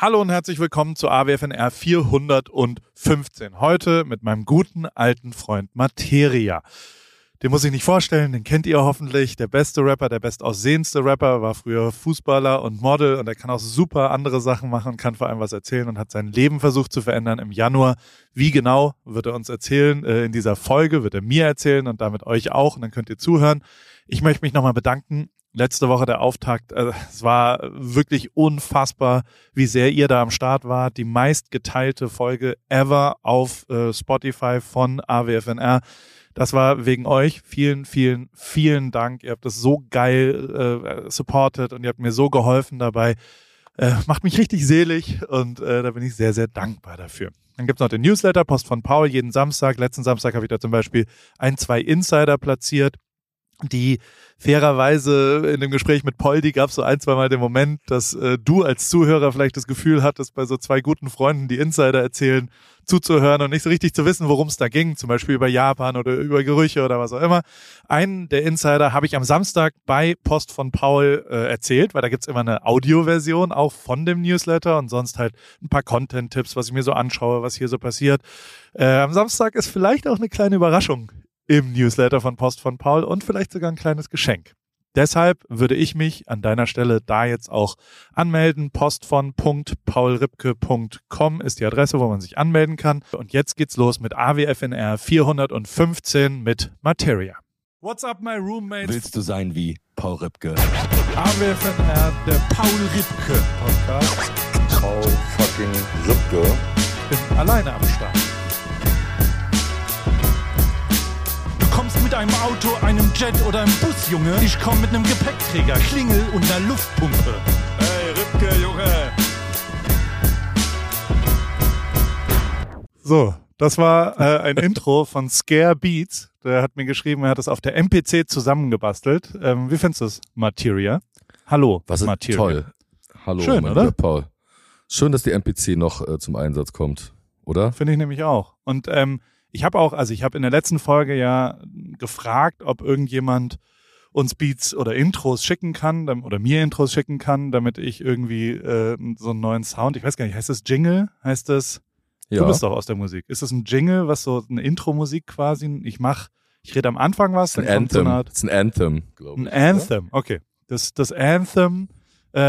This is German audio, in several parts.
Hallo und herzlich willkommen zu AWFNR 415. Heute mit meinem guten alten Freund Materia. Den muss ich nicht vorstellen, den kennt ihr hoffentlich. Der beste Rapper, der bestaussehendste Rapper, war früher Fußballer und Model und er kann auch super andere Sachen machen, kann vor allem was erzählen und hat sein Leben versucht zu verändern im Januar. Wie genau, wird er uns erzählen. Äh, in dieser Folge wird er mir erzählen und damit euch auch und dann könnt ihr zuhören. Ich möchte mich nochmal bedanken letzte Woche der Auftakt. Also es war wirklich unfassbar, wie sehr ihr da am Start wart. Die meistgeteilte Folge ever auf äh, Spotify von AWFNR. Das war wegen euch. Vielen, vielen, vielen Dank. Ihr habt das so geil äh, supported und ihr habt mir so geholfen dabei. Äh, macht mich richtig selig und äh, da bin ich sehr, sehr dankbar dafür. Dann gibt's noch den Newsletter, Post von Paul, jeden Samstag. Letzten Samstag habe ich da zum Beispiel ein, zwei Insider platziert die fairerweise in dem Gespräch mit Poldi gab es so ein, zwei Mal den Moment, dass äh, du als Zuhörer vielleicht das Gefühl hattest, bei so zwei guten Freunden, die Insider erzählen, zuzuhören und nicht so richtig zu wissen, worum es da ging, zum Beispiel über Japan oder über Gerüche oder was auch immer. Einen der Insider habe ich am Samstag bei Post von Paul äh, erzählt, weil da gibt's immer eine Audioversion auch von dem Newsletter und sonst halt ein paar Content-Tipps, was ich mir so anschaue, was hier so passiert. Äh, am Samstag ist vielleicht auch eine kleine Überraschung im Newsletter von Post von Paul und vielleicht sogar ein kleines Geschenk. Deshalb würde ich mich an deiner Stelle da jetzt auch anmelden. Post von .paulripke.com ist die Adresse, wo man sich anmelden kann. Und jetzt geht's los mit AWFNR 415 mit Materia. What's up, my roommates? Willst du sein wie Paul Ripke? AWFNR, der Paul Ripke Podcast. Paul fucking Ripke. Ich bin alleine am Start. Einem Auto, einem Jet oder einem Bus, Junge. Ich komm mit einem Gepäckträger, Klingel und einer Luftpumpe. Hey, Ripke, Junge. So, das war äh, ein Intro von Scare Beats. Der hat mir geschrieben, er hat das auf der MPC zusammengebastelt. Ähm, wie findest du es, Materia? Hallo, Was ist Materia. toll. Hallo, Schön, mein oder? lieber Paul. Schön, dass die MPC noch äh, zum Einsatz kommt, oder? Finde ich nämlich auch. Und ähm, ich habe auch, also ich habe in der letzten Folge ja gefragt, ob irgendjemand uns Beats oder Intros schicken kann oder mir Intros schicken kann, damit ich irgendwie äh, so einen neuen Sound, ich weiß gar nicht, heißt das Jingle? Heißt das, Ja. du bist doch aus der Musik. Ist das ein Jingle, was so eine Intro-Musik quasi? Ich mach, ich rede am Anfang was, ein so Anthem. eine Art, Das ist ein Anthem, glaube ich. ein Anthem, okay. Das, das Anthem äh,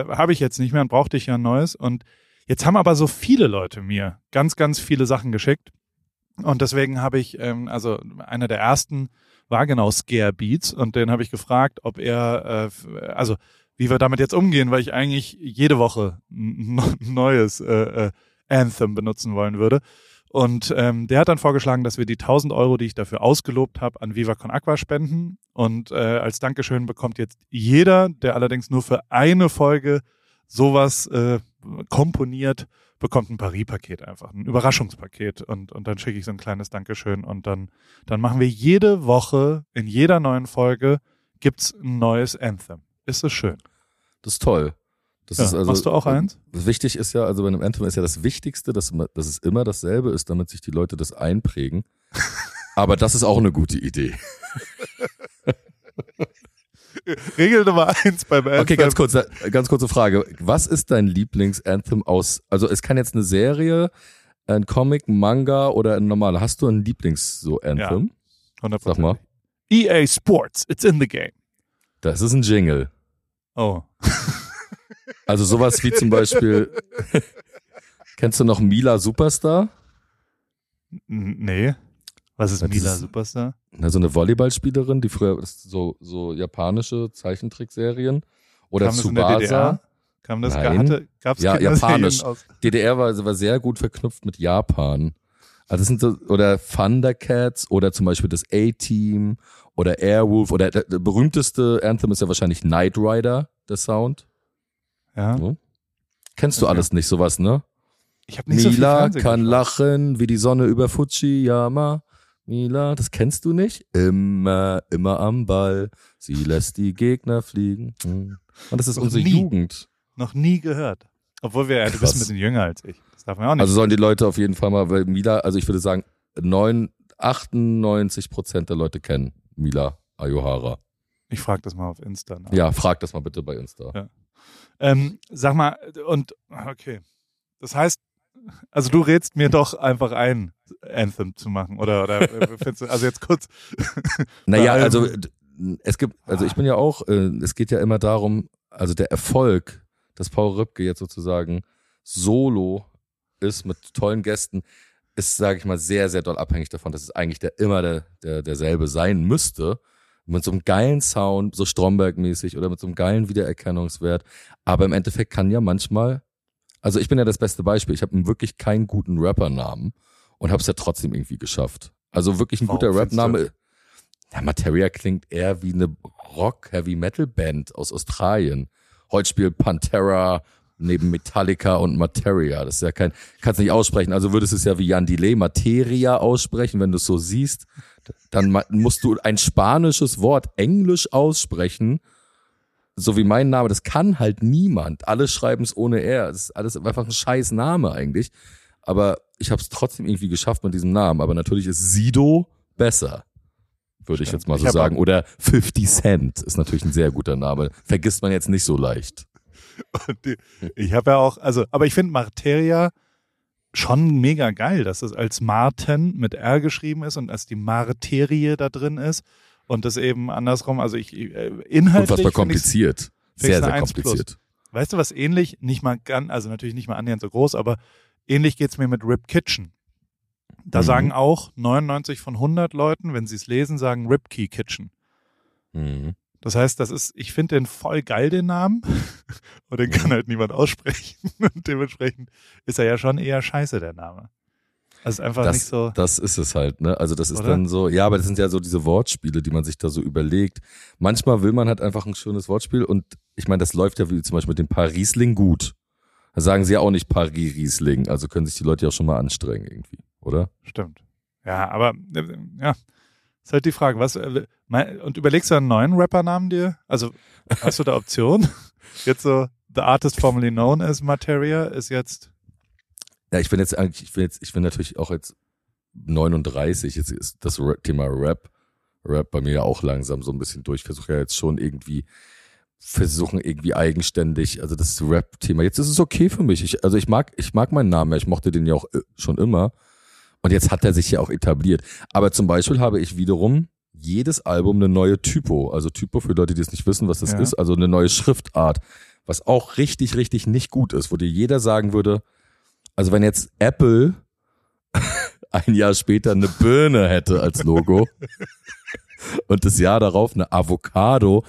äh, habe ich jetzt nicht mehr und brauchte ich ja ein neues. Und jetzt haben aber so viele Leute mir ganz, ganz viele Sachen geschickt. Und deswegen habe ich, ähm, also einer der ersten war genau Scare Beats und den habe ich gefragt, ob er, äh, also wie wir damit jetzt umgehen, weil ich eigentlich jede Woche ein neues äh, äh, Anthem benutzen wollen würde. Und ähm, der hat dann vorgeschlagen, dass wir die 1000 Euro, die ich dafür ausgelobt habe, an Viva Con Aqua spenden. Und äh, als Dankeschön bekommt jetzt jeder, der allerdings nur für eine Folge sowas äh, komponiert, bekommt ein Paris-Paket einfach, ein Überraschungspaket. Und, und dann schicke ich so ein kleines Dankeschön. Und dann, dann machen wir jede Woche, in jeder neuen Folge, gibt's ein neues Anthem. Ist es schön? Das ist toll. Das Ja, ist also, machst du auch eins? Wichtig ist ja, also bei einem Anthem ist ja das Wichtigste, dass, dass es immer dasselbe ist, damit sich die Leute das einprägen. Aber das ist auch eine gute Idee. Regel Nummer eins beim Anthem. Okay, ganz kurz, ganz kurze Frage. Was ist dein Lieblings-Anthem aus, also es kann jetzt eine Serie, ein Comic, ein Manga oder ein normaler. Hast du ein Lieblings so Anthem? 100%. Sag mal. EA Sports, it's in the game. Das ist ein Jingle. Oh. Also sowas wie zum Beispiel, kennst du noch Mila Superstar? Nee. Was ist Mila ist- Superstar? Na, so eine Volleyballspielerin, die früher so, so japanische Zeichentrickserien. Oder Kam Tsubasa. DDR? Kam das, Nein. hatte, gab's Ja, japanisch. DDR war, war sehr gut verknüpft mit Japan. Also das sind so, oder Thundercats oder zum Beispiel das A-Team oder Airwolf oder der, der berühmteste Anthem ist ja wahrscheinlich Knight Rider, der Sound. ja. So. Kennst du Okay. alles nicht, sowas, ne? Ich habe nicht so viel Mila kann geschaut. lachen wie die Sonne über Fujiyama. Mila, das kennst du nicht? Immer, immer am Ball. Sie lässt die Gegner fliegen. Hm. Und das ist Noch unsere nie. Jugend. Noch nie gehört. Obwohl wir, ja, du bist ein bisschen jünger als ich. Das darf man auch nicht. Also sollen die Leute auf jeden Fall mal, weil Mila, also ich würde sagen, neun, 98 Prozent der Leute kennen Mila Ayohara. ich frage das mal auf Insta. nach. Ja, frag das mal bitte bei Insta. Ja. Ähm, sag mal, und okay. Das heißt, also du rätst mir doch einfach ein, Anthem zu machen, oder, oder äh, findest du, also jetzt kurz. Naja, allem- also es gibt, also ich bin ja auch, äh, es geht ja immer darum, also der Erfolg, dass Paul Rübke jetzt sozusagen solo ist mit tollen Gästen, ist, sage ich mal, sehr, sehr doll abhängig davon, dass es eigentlich der immer der, der derselbe sein müsste. Mit so einem geilen Sound, so Stromberg-mäßig oder mit so einem geilen Wiedererkennungswert. Aber im Endeffekt kann ja manchmal, also ich bin ja das beste Beispiel. Ich habe wirklich keinen guten Rappernamen und habe es ja trotzdem irgendwie geschafft. Also wirklich ein Warum guter? Rapname. Ja, Materia klingt eher wie eine Rock-Heavy-Metal-Band aus Australien. Heute spielt Pantera neben Metallica und Materia. Das ist ja kein, kannst nicht aussprechen. Also würdest du es ja wie Jan Delay Materia aussprechen, wenn du es so siehst. Dann musst du ein spanisches Wort Englisch aussprechen. So wie mein Name. Das kann halt niemand. Alle schreiben es ohne R. Das ist alles einfach ein scheiß Name eigentlich. Aber ich habe es trotzdem irgendwie geschafft mit diesem Namen. Aber natürlich ist Sido besser. Würde ich jetzt mal so sagen. Oder 50 Cent ist natürlich ein sehr guter Name. Vergisst man jetzt nicht so leicht. Die, ich habe ja auch, also, aber ich finde Marteria schon mega geil, dass es als Marten mit R geschrieben ist und dass die Marterie da drin ist und das eben andersrum, also ich, äh, inhaltlich. Unfassbar kompliziert. Sehr, sehr 1 plus. kompliziert. Weißt du, was ähnlich, nicht mal ganz, also natürlich nicht mal annähernd so groß, aber ähnlich geht's mir mit Rip Kitchen. Da Mhm. sagen auch 99 von 100 Leuten, wenn sie es lesen, sagen Rip Key Kitchen. Mhm. Das heißt, das ist, ich finde den voll geil, den Namen. Und den Mhm. kann halt niemand aussprechen. Und dementsprechend ist er ja schon eher scheiße, der Name. Also einfach Das, nicht so. das ist es halt, ne? Also das ist Oder? dann so, ja, aber das sind ja so diese Wortspiele, die man sich da so überlegt. Manchmal will man halt einfach ein schönes Wortspiel und ich meine, das läuft ja wie zum Beispiel mit dem Parisling gut. Da sagen sie ja auch nicht Paris-Riesling, also können sich die Leute ja auch schon mal anstrengen irgendwie, oder? Stimmt. Ja, aber äh, ja, ist halt die Frage, was äh, und überlegst du einen neuen Rappernamen dir? Also hast du da Optionen? Jetzt so The Artist formerly known as Materia ist jetzt Ja, ich bin jetzt eigentlich, ich bin jetzt, ich bin natürlich auch jetzt 39, jetzt ist das Thema Rap, Rap bei mir ja auch langsam so ein bisschen durch. Ich versuche ja jetzt schon irgendwie, versuchen irgendwie eigenständig, also das Rap-Thema. Jetzt ist es okay für mich. Ich, also ich mag, ich mag meinen Namen, ich mochte den ja auch äh, schon immer. Und jetzt hat er sich ja auch etabliert. Aber zum Beispiel habe ich wiederum jedes Album eine neue Typo. Also Typo für Leute, die es nicht wissen, was das Ja. ist, also eine neue Schriftart. Was auch richtig, richtig nicht gut ist, wo dir jeder sagen würde, also wenn jetzt Apple ein Jahr später eine Birne hätte als Logo und das Jahr darauf eine Avocado,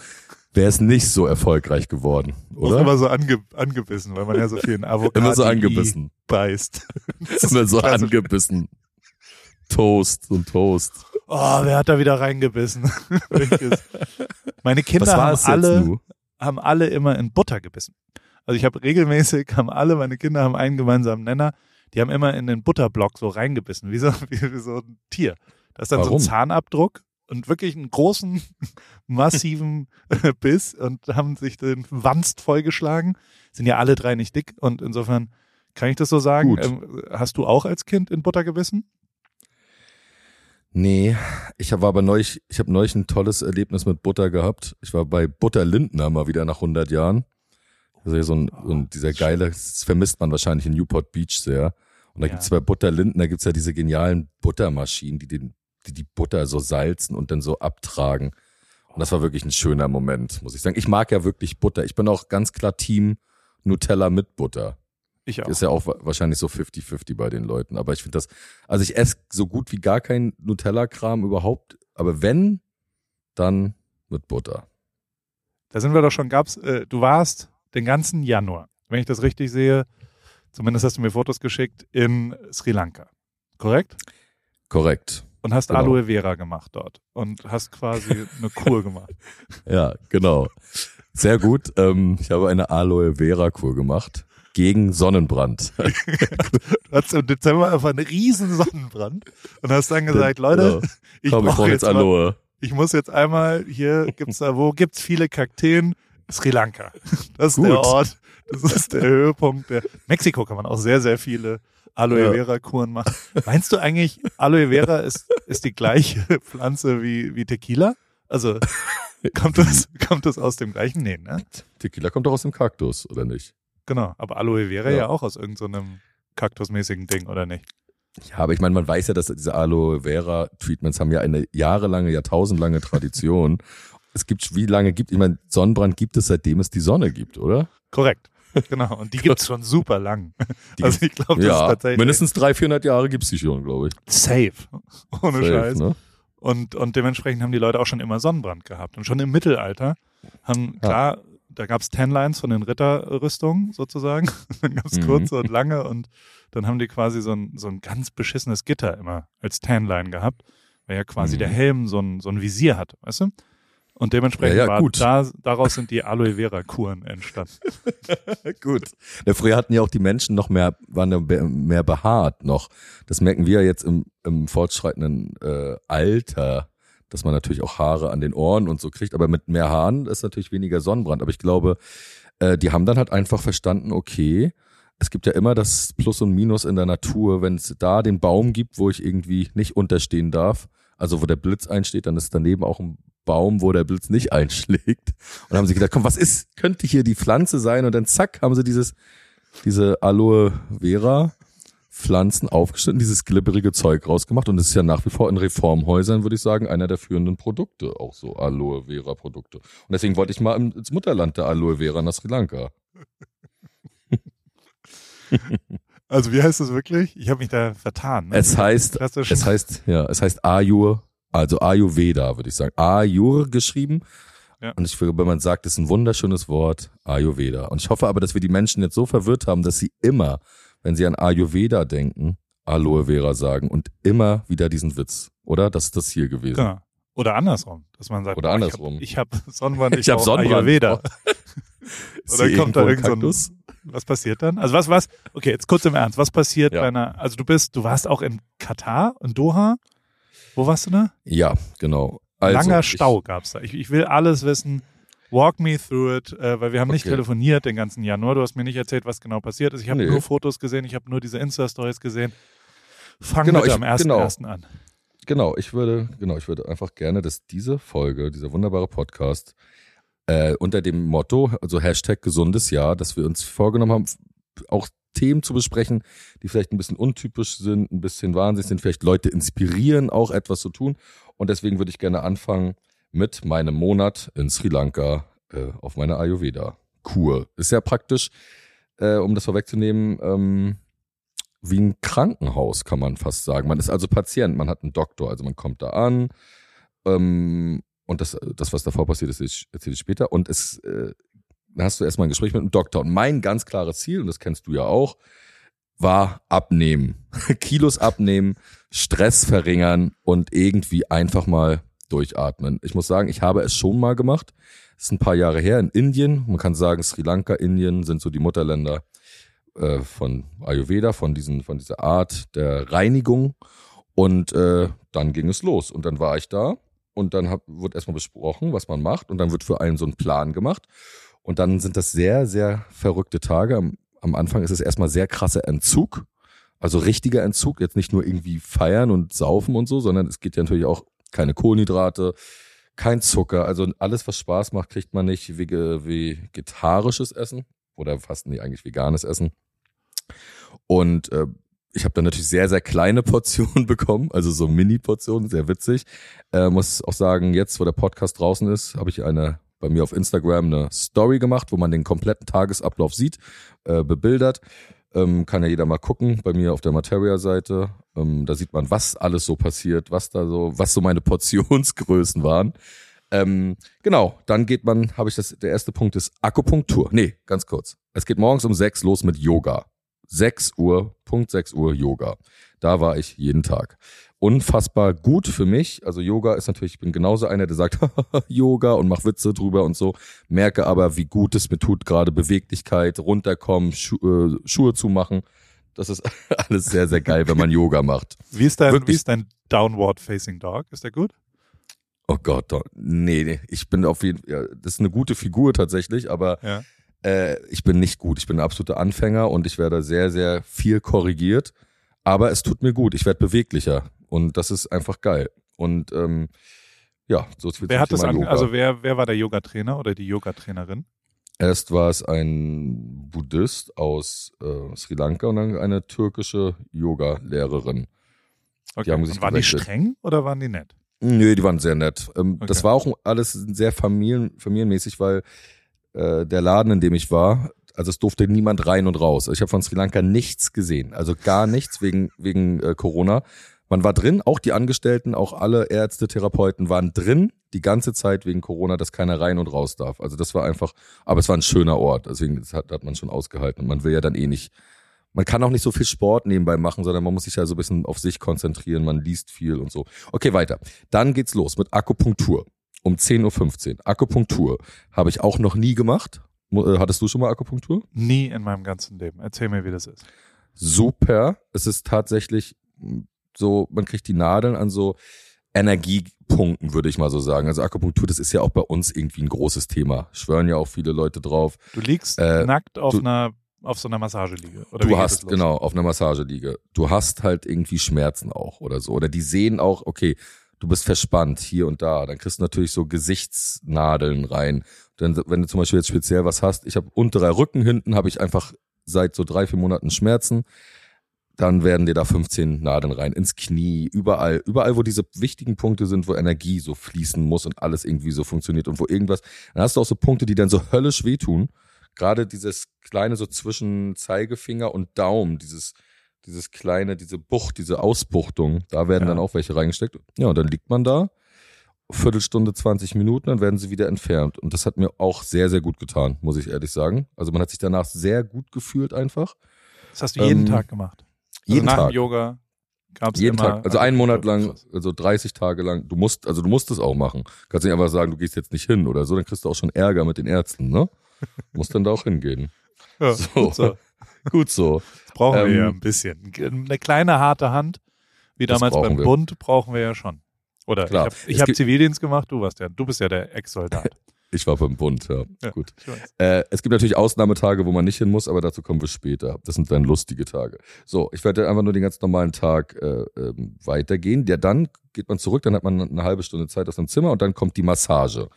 wäre es nicht so erfolgreich geworden, auch oder? immer so ange, angebissen, weil man ja so viel in Avocado Immer so angebissen. beißt. Immer so Klassisch. angebissen. Toast und Toast. Oh, wer hat da wieder reingebissen? Meine Kinder haben alle, haben alle immer in Butter gebissen. Also ich habe regelmäßig, haben alle, meine Kinder haben einen gemeinsamen Nenner, die haben immer in den Butterblock so reingebissen, wie so, wie, wie so ein Tier. Da ist dann Warum? so ein Zahnabdruck und wirklich einen großen, massiven Biss und haben sich den Wanst vollgeschlagen. Sind ja alle drei nicht dick und insofern kann ich das so sagen. Gut. Ähm, hast du auch als Kind in Butter gebissen? Nee, ich habe aber neulich, ich habe neulich ein tolles Erlebnis mit Butter gehabt. Ich war bei Butter Lindner mal wieder nach 100 Jahren. Also so ein, so ein dieser geile, das vermisst man wahrscheinlich in Newport Beach sehr. Und da Ja. gibt's bei Butter Lindner gibt's ja diese genialen Buttermaschinen, die den, die die Butter so salzen und dann so abtragen. Und das war wirklich ein schöner Moment, muss ich sagen. Ich mag ja wirklich Butter. Ich bin auch ganz klar Team Nutella mit Butter. Ich auch. Ist ja auch wa- wahrscheinlich so 50-50 bei den Leuten. Aber ich finde das, also ich esse so gut wie gar kein Nutella-Kram überhaupt. Aber wenn, dann mit Butter. Da sind wir doch schon, gab's, äh, du warst den ganzen Januar, wenn ich das richtig sehe, zumindest hast du mir Fotos geschickt, in Sri Lanka. Korrekt? Korrekt. Und hast Genau. Aloe Vera gemacht dort und hast quasi eine Kur gemacht. Ja, genau. Sehr gut. Ähm, ich habe eine Aloe Vera Kur gemacht gegen Sonnenbrand. Du hattest im Dezember einfach einen riesen Sonnenbrand und hast dann gesagt, Leute, Ja. ich Komm, ich brauche brauche jetzt jetzt mal, Aloe. ich muss jetzt einmal, hier gibt's da, wo gibt's viele Kakteen? Sri Lanka. Das ist Gut. der Ort, das ist der Höhepunkt. Der Mexiko kann man auch sehr, sehr viele Aloe. Vera Kuren machen. Meinst du eigentlich, Aloe Vera ist, ist die gleiche Pflanze wie, wie Tequila? Also, Kommt das, kommt das aus dem gleichen? Nee, ne? Tequila kommt doch aus dem Kaktus, oder nicht? Genau. Aber Aloe Vera ja, Ja. auch aus irgendeinem so kaktusmäßigen Ding, oder nicht? Ja, aber ich meine, man weiß ja, dass diese Aloe Vera Treatments haben ja eine jahrelange, jahrtausendlange Tradition. es gibt, wie lange gibt, ich meine, Sonnenbrand gibt es, seitdem es die Sonne gibt, oder? Korrekt. Genau. Und die gibt's schon super lang. Die also ich glaube, das ist ja, tatsächlich mindestens 300, 400 Jahre gibt's die schon, glaube ich. safe. Ohne Safe, Scheiß. ne? Und, und dementsprechend haben die Leute auch schon immer Sonnenbrand gehabt. Und schon im Mittelalter haben, klar, da gab's Tanlines von den Ritterrüstungen sozusagen. dann gab's Mhm. kurze und lange und dann haben die quasi so ein, so ein ganz beschissenes Gitter immer als Tanline gehabt, weil ja quasi Mhm. der Helm so ein, so ein Visier hat, weißt du? Und dementsprechend Ja, ja, war gut. da, daraus sind die Aloe Vera Kuren entstanden. Gut. Ja, früher hatten ja auch die Menschen noch mehr, waren ja mehr behaart noch. Das merken wir jetzt im, im fortschreitenden äh, Alter, dass man natürlich auch Haare an den Ohren und so kriegt. Aber mit mehr Haaren ist natürlich weniger Sonnenbrand. Aber ich glaube, äh, die haben dann halt einfach verstanden, okay, es gibt ja immer das Plus und Minus in der Natur. Wenn es da den Baum gibt, wo ich irgendwie nicht unterstehen darf, also wo der Blitz einsteht, dann ist daneben auch ein Baum, wo der Blitz nicht einschlägt. Und haben sie gedacht, komm, was ist, könnte hier die Pflanze sein? Und dann zack, haben sie dieses, diese Aloe Vera Pflanzen aufgeschnitten, dieses glibberige Zeug rausgemacht. Und es ist ja nach wie vor in Reformhäusern, würde ich sagen, einer der führenden Produkte, auch so Aloe Vera Produkte. Und deswegen wollte ich mal ins Mutterland der Aloe Vera nach Sri Lanka. Also wie heißt das wirklich? Ich habe mich da vertan. Ne? Es heißt, es heißt, ja, es heißt Ayur, also Ayurveda, würde ich sagen. Ayur geschrieben. Ja. Und ich finde, wenn man sagt, ist ein wunderschönes Wort, Ayurveda. Und ich hoffe aber, dass wir die Menschen jetzt so verwirrt haben, dass sie immer, wenn sie an Ayurveda denken, Aloe Vera sagen und immer wieder diesen Witz. Oder? Das ist das hier gewesen. Genau. Oder andersrum, dass man sagt, Oder andersrum. Ich habe hab Sonnenbrand, ich, Ich hab Sonnenbrand. Ayurveda. Ist Oder kommt da irgend so ein-? Was passiert dann? Also was, was, okay, jetzt kurz im Ernst, was passiert Ja. bei einer, also du bist, du warst auch in Katar, in Doha. Wo warst du da? Ja, genau. Also, Langer Stau gab's da. Ich, ich will alles wissen. Walk me through it, äh, weil wir haben nicht Okay. telefoniert den ganzen Januar. Du hast mir nicht erzählt, was genau passiert ist. Ich habe Nee. nur Fotos gesehen, ich habe nur diese Insta-Stories gesehen. Fang Genau, bitte ich- am 1.1. genau. ersten an. Genau, ich würde, genau, ich würde einfach gerne, dass diese Folge, dieser wunderbare Podcast, äh, unter dem Motto, also Hashtag gesundes Jahr, dass wir uns vorgenommen haben, auch Themen zu besprechen, die vielleicht ein bisschen untypisch sind, ein bisschen wahnsinnig sind, vielleicht Leute inspirieren, auch etwas zu tun. Und deswegen würde ich gerne anfangen mit meinem Monat in Sri Lanka äh, auf meiner Ayurveda-Kur. Ist ja praktisch, äh, um das vorwegzunehmen, ähm, wie ein Krankenhaus, kann man fast sagen. Man ist also Patient, man hat einen Doktor, also man kommt da an. Ähm, und das, das, was davor passiert ist, erzähle ich später. Und es äh, hast du erstmal ein Gespräch mit einem Doktor. Und mein ganz klares Ziel, und das kennst du ja auch, war abnehmen. Kilos abnehmen, Stress verringern und irgendwie einfach mal durchatmen. Ich muss sagen, ich habe es schon mal gemacht. Das ist ein paar Jahre her in Indien. Man kann sagen, Sri Lanka, Indien sind so die Mutterländer äh, von Ayurveda, von, diesen, von dieser Art der Reinigung. Und äh, dann ging es los. Und dann war ich da und dann hab, wird erstmal besprochen, was man macht. Und dann wird für einen so ein Plan gemacht. Und dann sind das sehr, sehr verrückte Tage. Am, am Anfang ist es erstmal sehr krasser Entzug. Also richtiger Entzug, jetzt nicht nur irgendwie feiern und saufen und so, sondern es geht ja natürlich auch keine Kohlenhydrate, kein Zucker. Also alles, was Spaß macht, kriegt man nicht. Vege, vegetarisches Essen oder fast nee, eigentlich veganes Essen. Und äh, ich habe dann natürlich sehr, sehr kleine Portionen bekommen, also so Mini-Portionen, sehr witzig. Äh, muss auch sagen, jetzt, wo der Podcast draußen ist, habe ich eine bei mir auf Instagram eine Story gemacht, wo man den kompletten Tagesablauf sieht, äh, bebildert. Ähm, kann ja jeder mal gucken bei mir auf der Materia-Seite. Ähm, da sieht man, was alles so passiert, was da so, was so meine Portionsgrößen waren. Ähm, genau, dann geht man, habe ich das, der erste Punkt ist Akupunktur. Nee, ganz kurz. Es geht morgens um sechs los mit Yoga. 6 Uhr, Punkt 6 Uhr Yoga. Da war ich jeden Tag. Unfassbar gut für mich. Also Yoga ist natürlich, ich bin genauso einer, der sagt Yoga und mach Witze drüber und so. Merke aber, wie gut es mir tut, gerade Beweglichkeit, runterkommen, Schu äh, Schuhe zumachen. Das ist alles sehr, sehr geil, wenn man Yoga macht. Wie ist dein, Wirklich? wie ist dein Downward Facing Dog? Ist der gut? Oh Gott, nee, nee, ich bin auf jeden ja, das ist eine gute Figur tatsächlich, aber Ja. äh, ich bin nicht gut. Ich bin ein absoluter Anfänger und ich werde sehr, sehr viel korrigiert. Aber es tut mir gut. Ich werde beweglicher und das ist einfach geil. Und ähm, Ja, so viel Wer hat das Thema an, Yoga. also wer, wer war der Yoga-Trainer oder die Yoga-Trainerin? Erst war es ein Buddhist aus äh, Sri Lanka und dann eine türkische Yoga-Lehrerin. Okay. haben sich Und waren die gewechselt. streng oder waren die nett? Nö, die waren sehr nett. Ähm, Das Okay. war auch alles sehr familien, familienmäßig, weil äh, der Laden, in dem ich war, also es durfte niemand rein und raus. Also ich habe von Sri Lanka nichts gesehen, also gar nichts wegen wegen äh, Corona. Man war drin, auch die Angestellten, auch alle Ärzte, Therapeuten waren drin die ganze Zeit wegen Corona, dass keiner rein und raus darf. Also das war einfach, aber es war ein schöner Ort, deswegen hat, hat man schon ausgehalten. Und man will ja dann eh nicht, man kann auch nicht so viel Sport nebenbei machen, sondern man muss sich ja so ein bisschen auf sich konzentrieren, man liest viel und so. Okay, weiter. Dann geht's los mit Akupunktur um 10.15 Uhr. Akupunktur habe ich auch noch nie gemacht. Äh, Hattest du schon mal Akupunktur? Nie in meinem ganzen Leben. Erzähl mir, wie das ist. super. Es ist tatsächlich so, man kriegt die Nadeln an so Energiepunkten, würde ich mal so sagen. Also Akupunktur, das ist ja auch bei uns irgendwie ein großes Thema. Schwören ja auch viele Leute drauf. Du liegst Äh, nackt auf du- einer auf so einer Massageliege. Oder du hast, genau, auf einer Massageliege. Du hast halt irgendwie Schmerzen auch oder so. Oder die sehen auch, okay, du bist verspannt hier und da. Dann kriegst du natürlich so Gesichtsnadeln rein. Dann, wenn du zum Beispiel jetzt speziell was hast, ich habe unterer Rücken hinten, habe ich einfach seit so drei, vier Monaten Schmerzen. Dann werden dir da 15 Nadeln rein, ins Knie, überall, überall, wo diese wichtigen Punkte sind, wo Energie so fließen muss und alles irgendwie so funktioniert und wo irgendwas, dann hast du auch so Punkte, die dann so höllisch wehtun. Gerade dieses kleine so zwischen Zeigefinger und Daumen, dieses, dieses kleine, diese Bucht, diese Ausbuchtung, da werden Ja. dann auch welche reingesteckt. Ja, und dann liegt man da, Viertelstunde, 20 Minuten, dann werden sie wieder entfernt. Und das hat mir auch sehr, sehr gut getan, muss ich ehrlich sagen. Also man hat sich danach sehr gut gefühlt einfach. Das hast du jeden Ähm, Tag gemacht. Jeden also nach Tag. Dem Yoga gab's Jeden immer Tag, also einen Monat lang, also 30 Tage lang. Du musst, also du musst es auch machen. Kannst nicht einfach sagen, du gehst jetzt nicht hin oder so, dann kriegst du auch schon Ärger mit den Ärzten, ne? musst dann da auch hingehen. Ja, So. gut so. Gut so. Das brauchen wir Ähm, ja ein bisschen. Eine kleine harte Hand, wie damals beim wir. Bund, brauchen wir ja schon. Oder Klar. ich habe hab Zivildienst gemacht, du warst ja, du bist ja der Ex-Soldat. Ich war beim Bund, ja. Ja. Gut. Äh, es gibt natürlich Ausnahmetage, wo man nicht hin muss, aber dazu kommen wir später. Das sind dann lustige Tage. So, ich werde einfach nur den ganz normalen Tag äh, ähm, weitergehen. Ja, dann geht man zurück, dann hat man eine halbe Stunde Zeit aus dem Zimmer und dann kommt die Massage.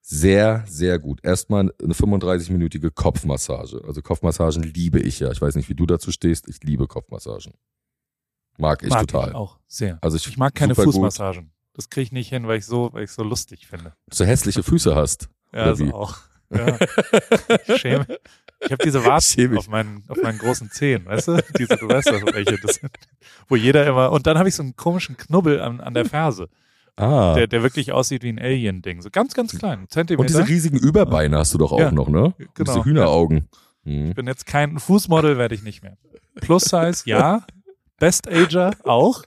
Sehr, sehr gut. Erstmal eine 35-minütige Kopfmassage. Also Kopfmassagen liebe ich ja. Ich weiß nicht, wie du dazu stehst. Ich liebe Kopfmassagen. Mag ich mag total. Ich auch sehr. Also ich, Ich mag keine super gut. Fußmassagen. Das kriege ich nicht hin, weil ich so, weil ich so lustig finde. So hässliche Füße hast. Ja, Oder also wie? auch. Ja. Ich schäme. Ich habe diese Warzen auf meinen, auf meinen großen Zehen, weißt du? Diese, du weißt doch, welche das sind. Wo jeder immer, und dann habe ich so einen komischen Knubbel an, an der Ferse, Ah. der, der wirklich aussieht wie ein Alien-Ding. So ganz, ganz klein. einen Zentimeter. und diese riesigen Überbeine hast du doch auch Ja, noch, ne? Und genau. Diese Hühneraugen. Hm. Ich bin jetzt kein Fußmodel, werde ich nicht mehr. Plus Size, ja. Best Ager auch.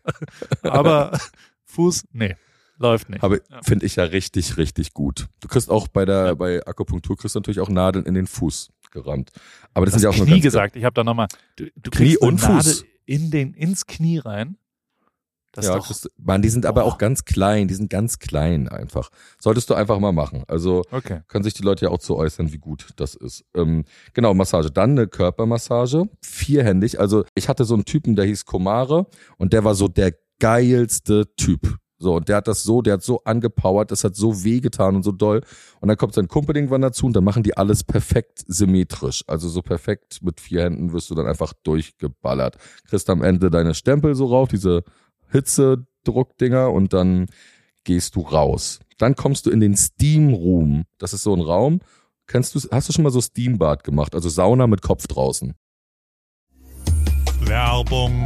Aber Fuß, nee, läuft nicht. Aber Ja. finde ich ja richtig, richtig gut. Du kriegst auch bei der, bei Akupunktur kriegst du natürlich auch Nadeln in den Fuß gerammt. Aber das Du sind ja auch hast nur Knie ganz gesagt. Ich habe da nochmal, du, du Knie kriegst eine und Nadel Fuß. in den, ins Knie rein. Das ja, ist doch, du, Mann, die sind aber Boah. auch ganz klein, die sind ganz klein einfach. Solltest du einfach mal machen. Also okay. können sich die Leute ja auch zu äußern, wie gut das ist. Ähm, genau, Massage. Dann eine Körpermassage, vierhändig. Also ich hatte so einen Typen, der hieß Komare und der war so der geilste Typ. So, und der hat das so, der hat so angepowert, das hat so wehgetan und so doll. Und dann kommt sein Kumpel irgendwann dazu und dann machen die alles perfekt symmetrisch. Also so perfekt mit vier Händen wirst du dann einfach durchgeballert. Kriegst am Ende deine Stempel so rauf, diese Hitzedruckdinger und dann gehst du raus. Dann kommst du in den Steam Room. Das ist so ein Raum. Kennst du, hast du schon mal so Steambad gemacht? Also Sauna mit Kopf draußen. Werbung.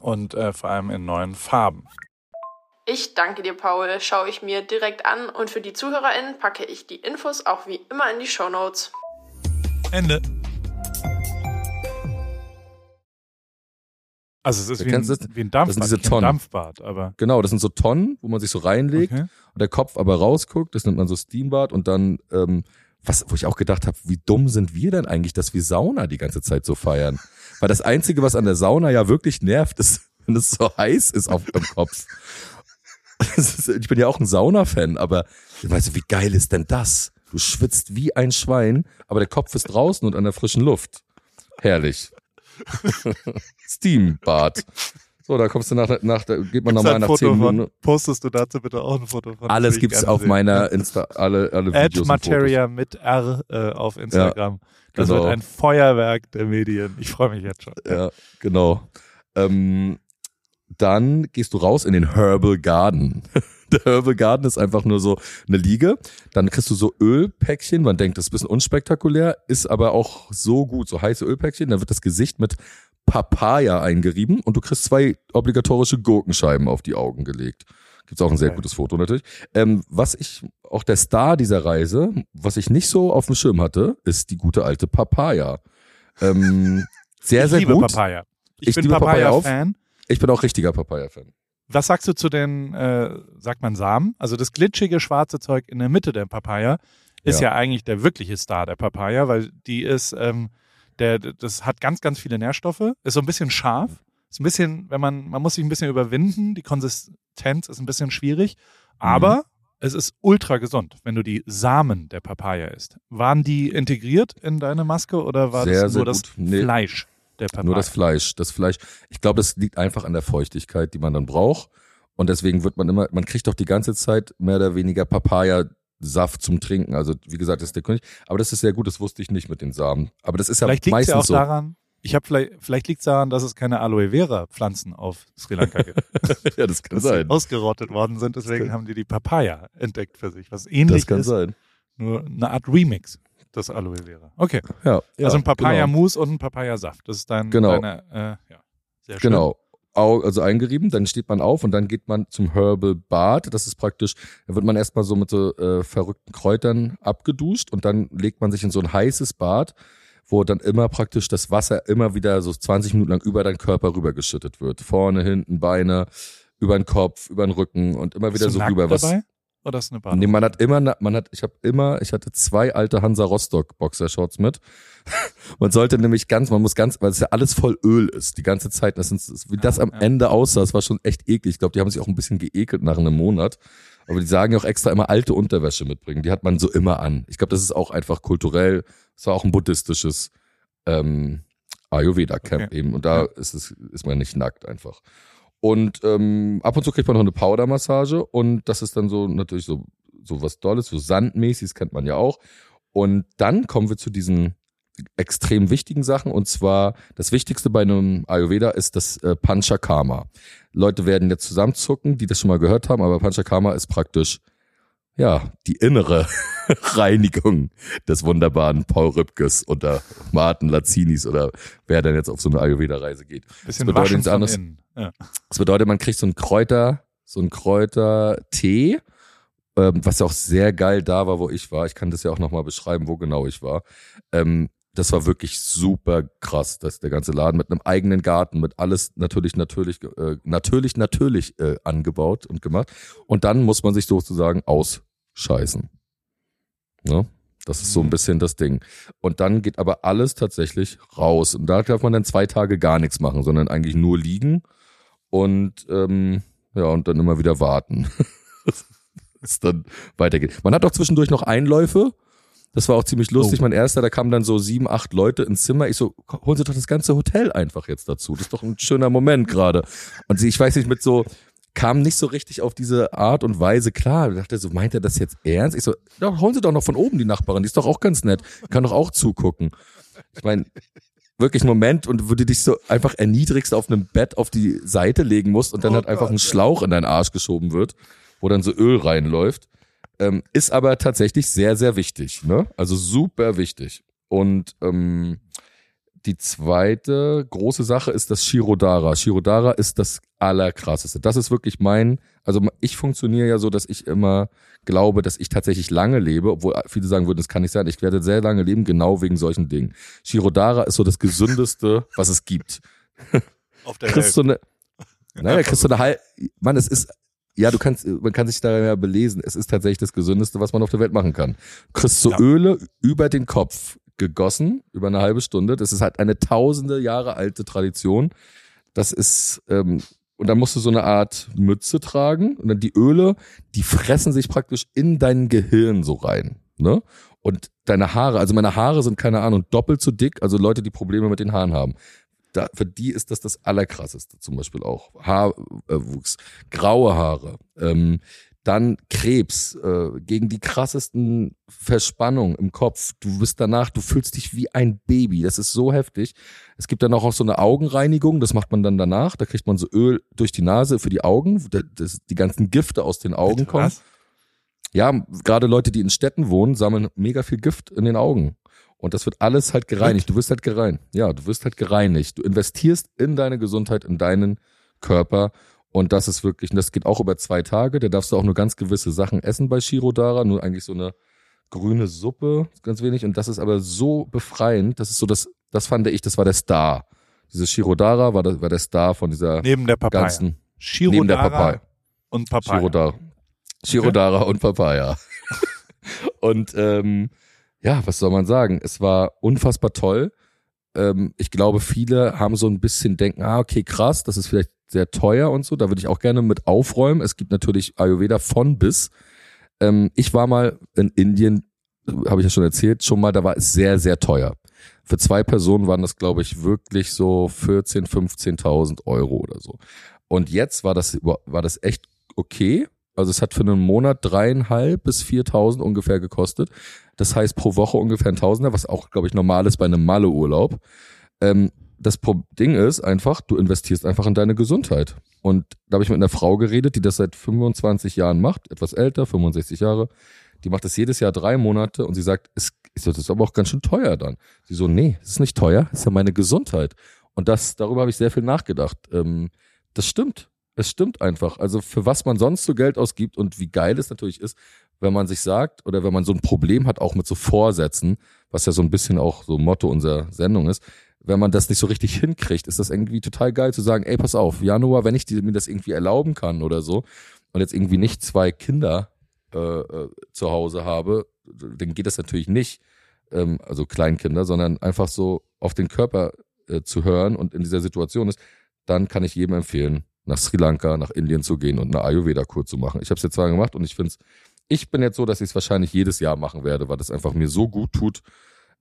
und äh, vor allem in neuen Farben. Ich danke dir, Paul. Schaue ich mir direkt an und für die ZuhörerInnen packe ich die Infos auch wie immer in die Show Notes. Ende. Also es ist wie ein, wie ein Dampfbad, Das sind diese Tonnen. Dampfbad, aber Genau, das sind so Tonnen, wo man sich so reinlegt okay. und der Kopf aber rausguckt. Das nennt man so Steambad und dann, ähm, was, wo ich auch gedacht habe, wie dumm sind wir denn eigentlich, dass wir Sauna die ganze Zeit so feiern? Weil das Einzige, was an der Sauna ja wirklich nervt, ist, wenn es so heiß ist auf dem Kopf. Ich bin ja auch ein Sauna-Fan, aber weißt du, wie geil ist denn das? Du schwitzt wie ein Schwein, aber der Kopf ist draußen und an der frischen Luft. Herrlich. Steambad. So, da kommst du nach, nach da geht man ein nach Foto zehn von, Minuten. postest du dazu bitte auch ein Foto von? Alles gibt's gerne auf sehen. meiner Insta, alle, alle At Videos. Materia mit R äh, auf Instagram. das genau. wird ein Feuerwerk der Medien. Ich freue mich jetzt schon. Ja, genau. Ähm, dann gehst du raus in den Herbal Garden. Der Herbal Garden ist einfach nur so eine Liege. Dann kriegst du so Ölpäckchen. Man denkt, das ist ein bisschen unspektakulär, ist aber auch so gut, so heiße Ölpäckchen. Dann wird das Gesicht mit Papaya eingerieben und du kriegst zwei obligatorische Gurkenscheiben auf die Augen gelegt. Gibt's auch ein sehr Okay. gutes Foto natürlich. Ähm, was ich, auch der Star dieser Reise, was ich nicht so auf dem Schirm hatte, ist die gute alte Papaya. Ähm, sehr, ich sehr liebe gut. Papaya. Ich, Ich bin liebe Papaya auch. Papaya-Fan. Ich bin auch richtiger Papaya-Fan. Was sagst du zu den, äh, sagt man Samen? Also das glitschige schwarze Zeug in der Mitte der Papaya ist ja, Ja. eigentlich der wirkliche Star der Papaya, weil die ist, ähm, der, das hat ganz, ganz viele Nährstoffe, ist so ein bisschen scharf, ist ein bisschen, wenn man, man muss sich ein bisschen überwinden, die Konsistenz ist ein bisschen schwierig, aber Mhm. es ist ultra gesund, wenn du die Samen der Papaya isst. Waren die integriert in deine Maske oder war Sehr, das nur das. Nee. Fleisch der Papaya? Nur das Fleisch. Das Fleisch. Ich glaube, das liegt einfach an der Feuchtigkeit, die man dann braucht. Und deswegen wird man immer, man kriegt doch die ganze Zeit mehr oder weniger Papaya-Saft zum Trinken. Also, wie gesagt, das ist der König. Aber das ist sehr gut, das wusste ich nicht mit den Samen. Aber das ist ja Vielleicht liegt es meistens ja auch so. daran, ich habe vielleicht, vielleicht liegt es daran, dass es keine Aloe Vera Pflanzen auf Sri Lanka gibt. ja, das kann dass sie sein. ausgerottet worden sind, deswegen haben die die Papaya entdeckt für sich, was ähnlich Das kann ist, sein. nur eine Art Remix des Aloe Vera. Okay, Ja, ja also ein Papaya Genau. Mousse und ein Papaya Saft, das ist dein Genau. deine, äh, ja, sehr schön. Genau. Also eingerieben, dann steht man auf und dann geht man zum Herbal Bad. Das ist praktisch, da wird man erstmal so mit so äh, verrückten Kräutern abgeduscht und dann legt man sich in so ein heißes Bad, wo dann immer praktisch das Wasser immer wieder so 20 Minuten lang über deinen Körper rübergeschüttet wird. Vorne, hinten, Beine, über den Kopf, über den Rücken und immer wieder so rüber. Was, dabei? Oder ist eine Badung? Nee, man hat immer, man hat, ich habe immer, ich hatte zwei alte Hansa Rostock Boxershorts mit. man sollte nämlich ganz, man muss ganz, weil es ja alles voll Öl ist, die ganze Zeit. Das sind, wie das am. Ende aussah, das war schon echt eklig. Ich glaube, die haben sich auch ein bisschen geekelt nach einem Monat. Aber die sagen ja auch extra immer alte Unterwäsche mitbringen. Die hat man so immer an. Ich glaube, das ist auch einfach kulturell. Es war auch ein buddhistisches ähm, Ayurveda-Camp Okay. eben. Und da Ja. ist es, ist man nicht nackt einfach. Und ähm, ab und zu kriegt man noch eine Powder-Massage und das ist dann so natürlich so so was Dolles, so sandmäßig, das kennt man ja auch. Und dann kommen wir zu diesen extrem wichtigen Sachen und zwar das Wichtigste bei einem Ayurveda ist das äh, Panchakarma. Leute werden jetzt zusammenzucken, die das schon mal gehört haben, aber Panchakarma ist praktisch ja die innere Reinigung des wunderbaren Paul Rübkes oder Martin Lazinis oder wer denn jetzt auf so eine Ayurveda-Reise geht. Bisschen das bedeutet waschen nichts anderes. Ja. Das bedeutet, man kriegt so einen Kräuter, so einen Kräutertee, ähm, was ja auch sehr geil da war, wo ich war. Ich kann das ja auch nochmal beschreiben, wo genau ich war. Ähm, das war wirklich super krass, dass der ganze Laden mit einem eigenen Garten, mit alles natürlich, natürlich, äh, natürlich, natürlich äh, angebaut und gemacht. Und dann muss man sich sozusagen ausscheißen. Ne? Das ist so ein Mhm. bisschen das Ding. Und dann geht aber alles tatsächlich raus. Und da darf man dann zwei Tage gar nichts machen, sondern eigentlich nur liegen und ähm, ja, und dann immer wieder warten. es dann weitergeht. Man hat auch zwischendurch noch Einläufe. Das war auch ziemlich lustig. Oh. Mein erster, da kamen dann so sieben, acht Leute ins Zimmer. Ich so, holen Sie doch das ganze Hotel einfach jetzt dazu. Das ist doch ein schöner Moment gerade. Und sie, ich weiß nicht, mit so, kam nicht so richtig auf diese Art und Weise klar. Ich dachte so, meint er das jetzt ernst? Ich so, ja, holen Sie doch noch von oben die Nachbarin. Die ist doch auch ganz nett. Kann doch auch zugucken. Ich meine, wirklich Moment und wo du dich so einfach erniedrigst auf einem Bett auf die Seite legen musst und dann Oh halt einfach Gott, ein Schlauch in deinen Arsch geschoben wird, wo dann so Öl reinläuft. Ähm, ist aber tatsächlich sehr, sehr wichtig. Ne? Also super wichtig. Und ähm, die zweite große Sache ist das Shirodara. Shirodara ist das allerkrasseste. Das ist wirklich mein, also ich funktioniere ja so, dass ich immer glaube, dass ich tatsächlich lange lebe, obwohl viele sagen würden, das kann nicht sein. Ich werde sehr lange leben, genau wegen solchen Dingen. Shirodara ist so das gesündeste, was es gibt. Auf der Kriegst Welt. du eine, naja, kriegst du eine halbe, Mann, es ist, ja, du kannst, man kann sich da ja belesen. Es ist tatsächlich das gesündeste, was man auf der Welt machen kann. Du kriegst so Ja. Öle über den Kopf gegossen, über eine halbe Stunde. Das ist halt eine tausende Jahre alte Tradition. Das ist, ähm, und dann musst du so eine Art Mütze tragen und dann die Öle, die fressen sich praktisch in dein Gehirn so rein, ne? Und deine Haare, also meine Haare sind keine Ahnung doppelt so dick, also Leute, die Probleme mit den Haaren haben. Da, für die ist das das allerkrasseste zum Beispiel auch. Haarwuchs, graue Haare, ähm, dann Krebs, äh, gegen die krassesten Verspannungen im Kopf. Du bist danach, du fühlst dich wie ein Baby. Das ist so heftig. Es gibt dann auch, auch so eine Augenreinigung, das macht man dann danach. Da kriegt man so Öl durch die Nase für die Augen, da- das, die ganzen Gifte aus den Augen kommen. Ja, gerade Leute, die in Städten wohnen, sammeln mega viel Gift in den Augen. Und das wird alles halt gereinigt. Du wirst halt gereinigt. Ja, du wirst halt gereinigt. Du investierst in deine Gesundheit, in deinen Körper. Und das ist wirklich, und das geht auch über zwei Tage. Da darfst du auch nur ganz gewisse Sachen essen bei Shirodara. Nur eigentlich so eine grüne Suppe, ganz wenig. Und das ist aber so befreiend. Das ist so das, das fand ich, das war der Star. Dieses Shirodara war, das, war der Star von dieser Neben der Papaya. ganzen, Shirodara neben der Papaya. und Papaya. Shirodara. Shirodara und Papaya. und ähm, ja, was soll man sagen? Es war unfassbar toll. Ähm, ich glaube, viele haben so ein bisschen denken, ah, okay, krass, das ist vielleicht sehr teuer und so. Da würde ich auch gerne mit aufräumen. Es gibt natürlich Ayurveda von bis. Ähm, ich war mal in Indien, habe ich ja schon erzählt, schon mal, da war es sehr, sehr teuer. Für zwei Personen waren das, glaube ich, wirklich so 14, 15.000 Euro oder so. Und jetzt war das, war das echt okay. Also es hat für einen Monat dreieinhalb bis 4.000 ungefähr gekostet. Das heißt pro Woche ungefähr ein Tausender, was auch, glaube ich, normal ist bei einem Malle-Urlaub. Ähm, das Ding ist einfach, du investierst einfach in deine Gesundheit. Und da habe ich mit einer Frau geredet, die das seit 25 Jahren macht, etwas älter, 65 Jahre. Die macht das jedes Jahr drei Monate und sie sagt, es ich so, ist aber auch ganz schön teuer dann. Sie so, nee, es ist nicht teuer, es ist ja meine Gesundheit. Und das, darüber habe ich sehr viel nachgedacht. Ähm, das stimmt. Es stimmt einfach. Also für was man sonst so Geld ausgibt und wie geil es natürlich ist, wenn man sich sagt oder wenn man so ein Problem hat, auch mit so Vorsätzen, was ja so ein bisschen auch so Motto unserer Sendung ist, wenn man das nicht so richtig hinkriegt, ist das irgendwie total geil zu sagen, ey, pass auf, Januar, wenn ich die, mir das irgendwie erlauben kann oder so und jetzt irgendwie nicht zwei Kinder äh, äh, zu Hause habe, dann geht das natürlich nicht, ähm, also Kleinkinder, sondern einfach so auf den Körper äh, zu hören und in dieser Situation ist, dann kann ich jedem empfehlen, nach Sri Lanka, nach Indien zu gehen und eine Ayurveda-Kur zu machen. Ich habe es jetzt zwar gemacht und ich finde es, ich bin jetzt so, dass ich es wahrscheinlich jedes Jahr machen werde, weil das einfach mir so gut tut.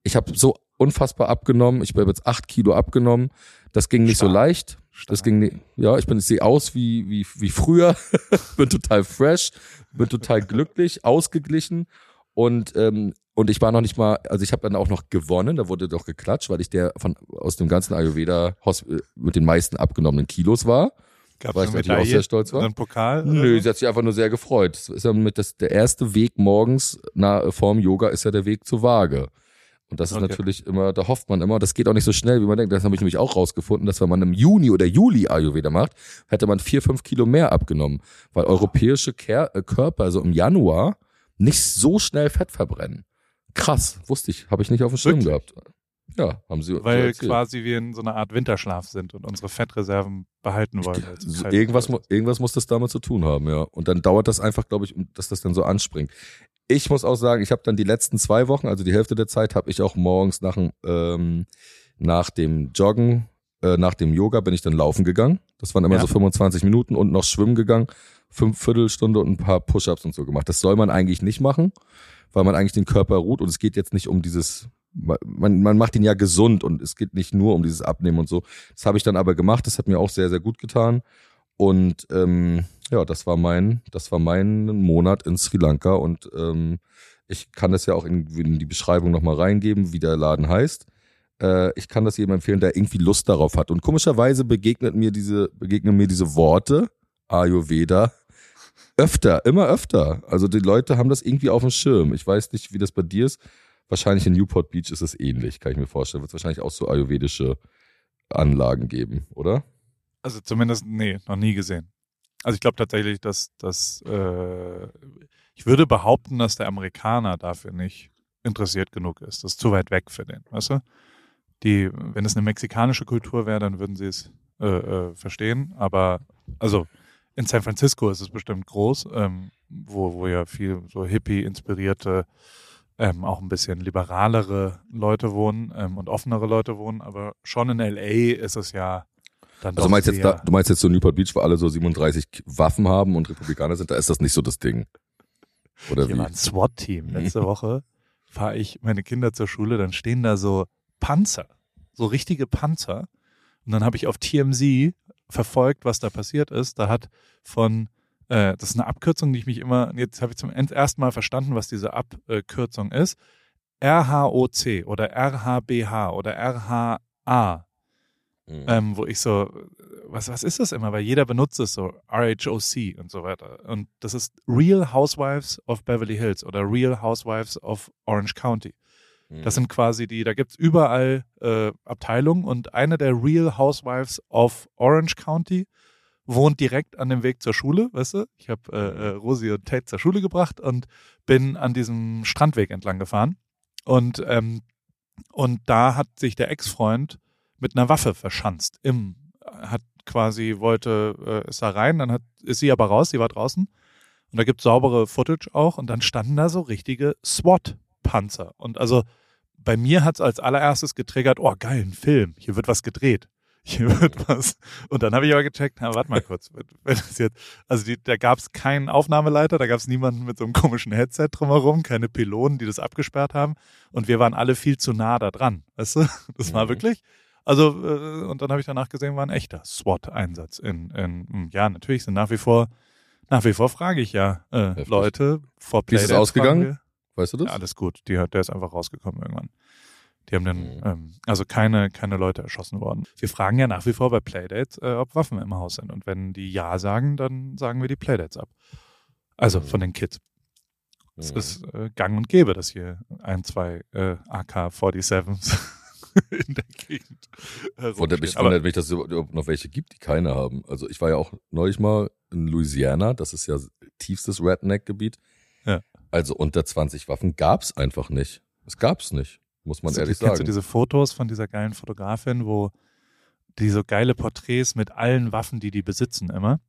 Ich habe so unfassbar abgenommen. Ich habe jetzt acht Kilo abgenommen. Das ging nicht so Stark. leicht. Das Stark. ging nicht, ja, ich bin, ich sehe aus wie, wie, wie früher, bin total fresh, bin total glücklich, ausgeglichen und, ähm, und ich war noch nicht mal, also ich habe dann auch noch gewonnen, da wurde doch geklatscht, weil ich der von, aus dem ganzen Ayurveda mit den meisten abgenommenen Kilos war. Gab's Weil ich natürlich auch sehr stolz war. einen Pokal? Nö, sie hat sich einfach nur sehr gefreut. Das ist ja mit das, der erste Weg morgens na, vorm Yoga ist ja der Weg zur Waage. Und das ist Okay. natürlich immer, da hofft man immer, das geht auch nicht so schnell, wie man denkt. Das habe ich nämlich auch rausgefunden, dass wenn man im Juni oder Juli Ayurveda macht, hätte man vier, fünf Kilo mehr abgenommen. Weil europäische Ker äh, Körper, also im Januar, nicht so schnell Fett verbrennen. Krass, wusste ich, habe ich nicht auf dem Schirm Wirklich? gehabt. Ja, haben sie so Weil erzählt. quasi wir in so einer Art Winterschlaf sind und unsere Fettreserven behalten wollen. So, kalt irgendwas, irgendwas muss das damit zu tun haben, ja. Und dann dauert das einfach, glaube ich, dass das dann so anspringt. Ich muss auch sagen, ich habe dann die letzten zwei Wochen, also die Hälfte der Zeit, habe ich auch morgens nach, dem, ähm, nach dem Joggen, äh, nach dem Yoga bin ich dann laufen gegangen. Das waren immer Ja. so 25 Minuten und noch schwimmen gegangen, fünf Viertelstunde und ein paar Push-ups und so gemacht. Das soll man eigentlich nicht machen, weil man eigentlich den Körper ruht und es geht jetzt nicht um dieses, man, man macht ihn ja gesund und es geht nicht nur um dieses Abnehmen und so. Das habe ich dann aber gemacht, das hat mir auch sehr, sehr gut getan. Und ähm, ja, das war mein, das war mein Monat in Sri Lanka und ähm, ich kann das ja auch in, in die Beschreibung nochmal reingeben, wie der Laden heißt. Äh, ich kann das jedem empfehlen, der irgendwie Lust darauf hat. Und komischerweise begegnet mir diese, begegnen mir diese Worte, Ayurveda, öfter, immer öfter. Also die Leute haben das irgendwie auf dem Schirm. Ich weiß nicht, wie das bei dir ist. Wahrscheinlich in Newport Beach ist es ähnlich, kann ich mir vorstellen. Wird es wahrscheinlich auch so ayurvedische Anlagen geben, oder? Also zumindest, nee, noch nie gesehen. Also ich glaube tatsächlich, dass, dass äh, ich würde behaupten, dass der Amerikaner dafür nicht interessiert genug ist. Das ist zu weit weg für den, weißt du? Die, wenn es eine mexikanische Kultur wäre, dann würden sie es äh, äh, verstehen. Aber also in San Francisco ist es bestimmt groß, ähm, wo, wo ja viel so Hippie-inspirierte, ähm, auch ein bisschen liberalere Leute wohnen ähm, und offenere Leute wohnen. Aber schon in LA ist es ja dann Also doch meinst jetzt da, du meinst jetzt so Newport Beach, wo alle so 37 K- Waffen haben und Republikaner sind, da ist das nicht so das Ding. Oder Hier wie? war ein SWAT-Team. Letzte Woche fahre ich meine Kinder zur Schule, dann stehen da so Panzer, so richtige Panzer. Und dann habe ich auf TMZ verfolgt, was da passiert ist. Da hat von, äh, das ist eine Abkürzung, die ich mich immer, jetzt habe ich zum ersten Mal verstanden, was diese Abkürzung ist. RHOC oder RHBH oder RHA Mhm. ähm, wo ich so, was, was ist das immer? Weil jeder benutzt es so, RHOC und so weiter. Und das ist Real Housewives of Beverly Hills oder Real Housewives of Orange County. Mhm. Das sind quasi die, da gibt's überall äh, Abteilungen und eine der Real Housewives of Orange County wohnt direkt an dem Weg zur Schule, weißt du? Ich habe äh, äh, Rosi und Tate zur Schule gebracht und bin an diesem Strandweg entlang gefahren. Und, ähm, und da hat sich der Ex-Freund mit einer Waffe verschanzt. Im, hat quasi, wollte, äh, ist da rein, dann hat, ist sie aber raus, sie war draußen. Und da gibt's saubere Footage auch und dann standen da so richtige SWAT-Panzer. Und also bei mir hat's als allererstes getriggert, oh geil, ein Film, hier wird was gedreht. Hier wird was. Und dann habe ich aber gecheckt, na, warte mal kurz, wenn wenn das jetzt, also die, da gab's keinen Aufnahmeleiter, da gab's niemanden mit so einem komischen Headset drumherum, keine Pylonen, die das abgesperrt haben. Und wir waren alle viel zu nah da dran. Weißt du? Das war Mhm. wirklich. Also, äh, und dann habe ich danach gesehen, war ein echter SWAT-Einsatz. In, in, hm, ja, natürlich sind nach wie vor, nach wie vor frage ich ja äh. Leute vor Wie ist es ausgegangen? Weißt du das? ja, alles gut. Die, der ist einfach rausgekommen irgendwann. Die haben dann, Mhm. ähm, also keine, keine Leute erschossen worden. Wir fragen ja nach wie vor bei Playdates, äh, ob Waffen im Haus sind. Und wenn die Ja sagen, dann sagen wir die Playdates ab. Also Mhm. von den Kids. Es Mhm. ist äh, gang und gäbe, dass hier ein, zwei äh, AK-47s in der Gegend Wundert mich, wundert mich, dass es überhaupt noch welche gibt, die keine haben. Also ich war ja auch neulich mal in Louisiana, das ist ja tiefstes Redneck-Gebiet. Ja. Also unter 20 Waffen gab's einfach nicht. Es gab's nicht, muss man so, ehrlich kennst sagen. du diese Fotos von dieser geilen Fotografin, wo die so geile Porträts mit allen Waffen, die die besitzen, immer.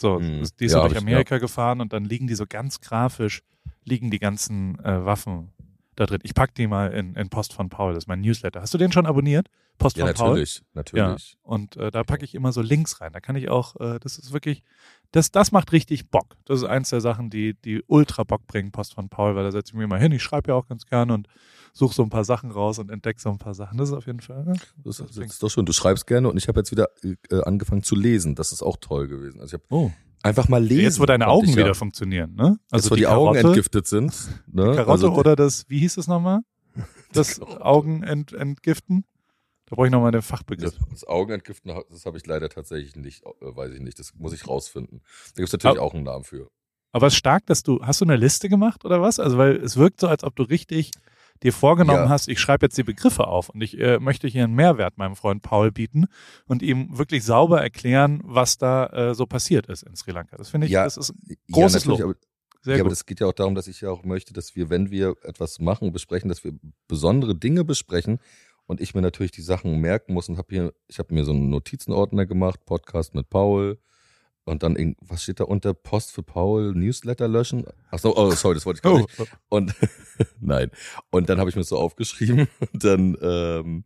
So, Mhm. die ist Ja, so durch ich, Amerika gefahren und dann liegen die so ganz grafisch, liegen die ganzen äh, Waffen. Da drin. Ich pack die mal in, in Post von Paul, das ist mein Newsletter. Hast du den schon abonniert? Post Ja, von Paul? natürlich, natürlich. Ja, und äh, da packe ich immer so Links rein. Da kann ich auch, äh, das ist wirklich, das, das macht richtig Bock. Das ist eins der Sachen, die, die ultra Bock bringen, Post von Paul, weil da setze ich mich mal hin. Ich schreibe ja auch ganz gerne und suche so ein paar Sachen raus und entdecke so ein paar Sachen. Das ist auf jeden Fall. Ja, Das, das ist doch schön. Du schreibst gerne und ich habe jetzt wieder äh, angefangen zu lesen. Das ist auch toll gewesen. Also ich habe oh. Einfach mal lesen. Jetzt, wo deine Augen ich ja. wieder funktionieren, ne? Also jetzt, wo die, Augen entgiftet sind. Ne? Karotte also, oder das, wie hieß es nochmal? Das Augen ent, entgiften? Da brauche ich nochmal den Fachbegriff. Das, das Augenentgiften, das habe ich leider tatsächlich nicht, äh, weiß ich nicht. Das muss ich rausfinden. Da gibt es natürlich Aber- auch einen Namen für. Aber es ist stark, dass du, hast du eine Liste gemacht oder was? Also, weil es wirkt so, als ob du richtig dir vorgenommen Ja. hast, ich schreibe jetzt die Begriffe auf und ich äh, möchte hier einen Mehrwert meinem Freund Paul bieten und ihm wirklich sauber erklären, was da äh, so passiert ist in Sri Lanka. Das finde ich, Ja, das ist Großes ja, Lob. aber, sehr ja, aber gut. das geht ja auch darum, dass ich ja auch möchte, dass wir, wenn wir etwas machen besprechen, dass wir besondere Dinge besprechen und ich mir natürlich die Sachen merken muss und habe hier, ich habe mir so einen Notizenordner gemacht, Podcast mit Paul und dann, irgend- was steht da unter? Post für Paul, Newsletter löschen? Ach so, oh, sorry, das wollte ich gar Oh, nicht. Und nein. Und dann habe ich mir so aufgeschrieben und dann ähm,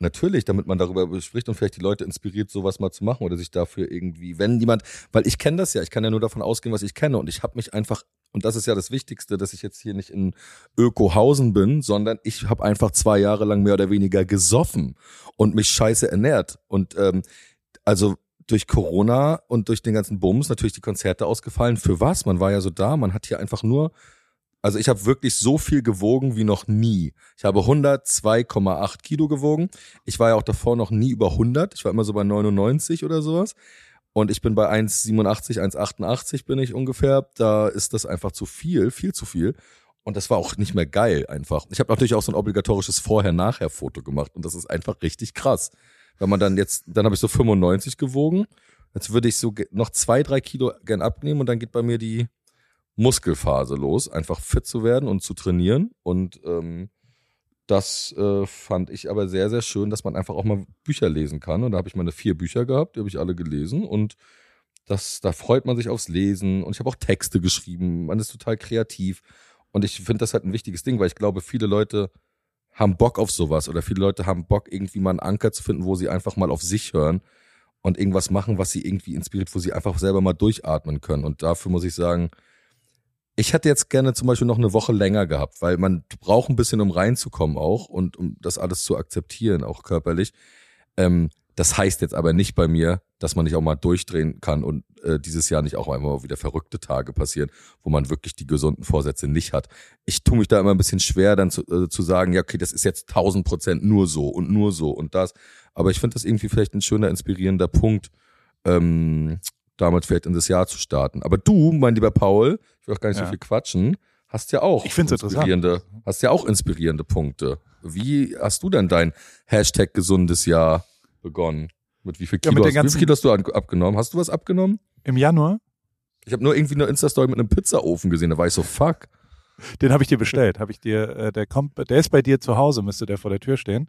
natürlich, damit man darüber bespricht und vielleicht die Leute inspiriert, sowas mal zu machen oder sich dafür irgendwie, wenn jemand, weil ich kenne das ja, ich kann ja nur davon ausgehen, was ich kenne und ich habe mich einfach und das ist ja das Wichtigste, dass ich jetzt hier nicht in Ökohausen bin, sondern ich habe einfach zwei Jahre lang mehr oder weniger gesoffen und mich scheiße ernährt und ähm, also durch Corona und durch den ganzen Bums natürlich die Konzerte ausgefallen. Für was? Man war ja so da, man hat hier einfach nur also ich habe wirklich so viel gewogen wie noch nie. Ich habe 102,8 Kilo gewogen. Ich war ja auch davor noch nie über 100. Ich war immer so bei 99 oder sowas. Und ich bin bei 1,87, 1,88 bin ich ungefähr. Da ist das einfach zu viel, viel zu viel. Und das war auch nicht mehr geil einfach. Ich habe natürlich auch so ein obligatorisches Vorher-Nachher-Foto gemacht. Und das ist einfach richtig krass. Wenn man dann jetzt, dann habe ich so 95 gewogen. Jetzt würde ich so noch zwei, drei Kilo gern abnehmen und dann geht bei mir die Muskelphase los, einfach fit zu werden und zu trainieren. Und ähm, das äh, fand ich aber sehr, sehr schön, dass man einfach auch mal Bücher lesen kann. Und da habe ich meine vier Bücher gehabt, die habe ich alle gelesen. Und das, da freut man sich aufs Lesen. Und ich habe auch Texte geschrieben. Man ist total kreativ. Und ich finde das halt ein wichtiges Ding, weil ich glaube, viele Leute haben Bock auf sowas oder viele Leute haben Bock, irgendwie mal einen Anker zu finden, wo sie einfach mal auf sich hören und irgendwas machen, was sie irgendwie inspiriert, wo sie einfach selber mal durchatmen können. Und dafür muss ich sagen, ich hätte jetzt gerne zum Beispiel noch eine Woche länger gehabt, weil man braucht ein bisschen, um reinzukommen auch und um das alles zu akzeptieren, auch körperlich. Ähm, das heißt jetzt aber nicht bei mir, dass man nicht auch mal durchdrehen kann und äh, dieses Jahr nicht auch einmal wieder verrückte Tage passieren, wo man wirklich die gesunden Vorsätze nicht hat. Ich tue mich da immer ein bisschen schwer, dann zu, äh, zu sagen, ja, okay, das ist jetzt tausend Prozent nur so und nur so und das. Aber ich finde das irgendwie vielleicht ein schöner, inspirierender Punkt, ähm, damit vielleicht in das Jahr zu starten. Aber du, mein lieber Paul, ich will auch gar nicht Ja. so viel quatschen, hast ja auch Ich inspirierende, hast ja auch inspirierende Punkte. Wie hast du denn dein Hashtag gesundes Jahr begonnen? Mit wie viel Ja, Kilo, mit der hast, wie viel Kilo hast du abgenommen? Hast du was abgenommen? Im Januar, Ich habe nur irgendwie eine Insta-Story mit einem Pizzaofen gesehen, da war ich so, fuck. den habe ich dir bestellt. Habe ich dir, äh, der kommt, der ist bei dir zu Hause, müsste der vor der Tür stehen.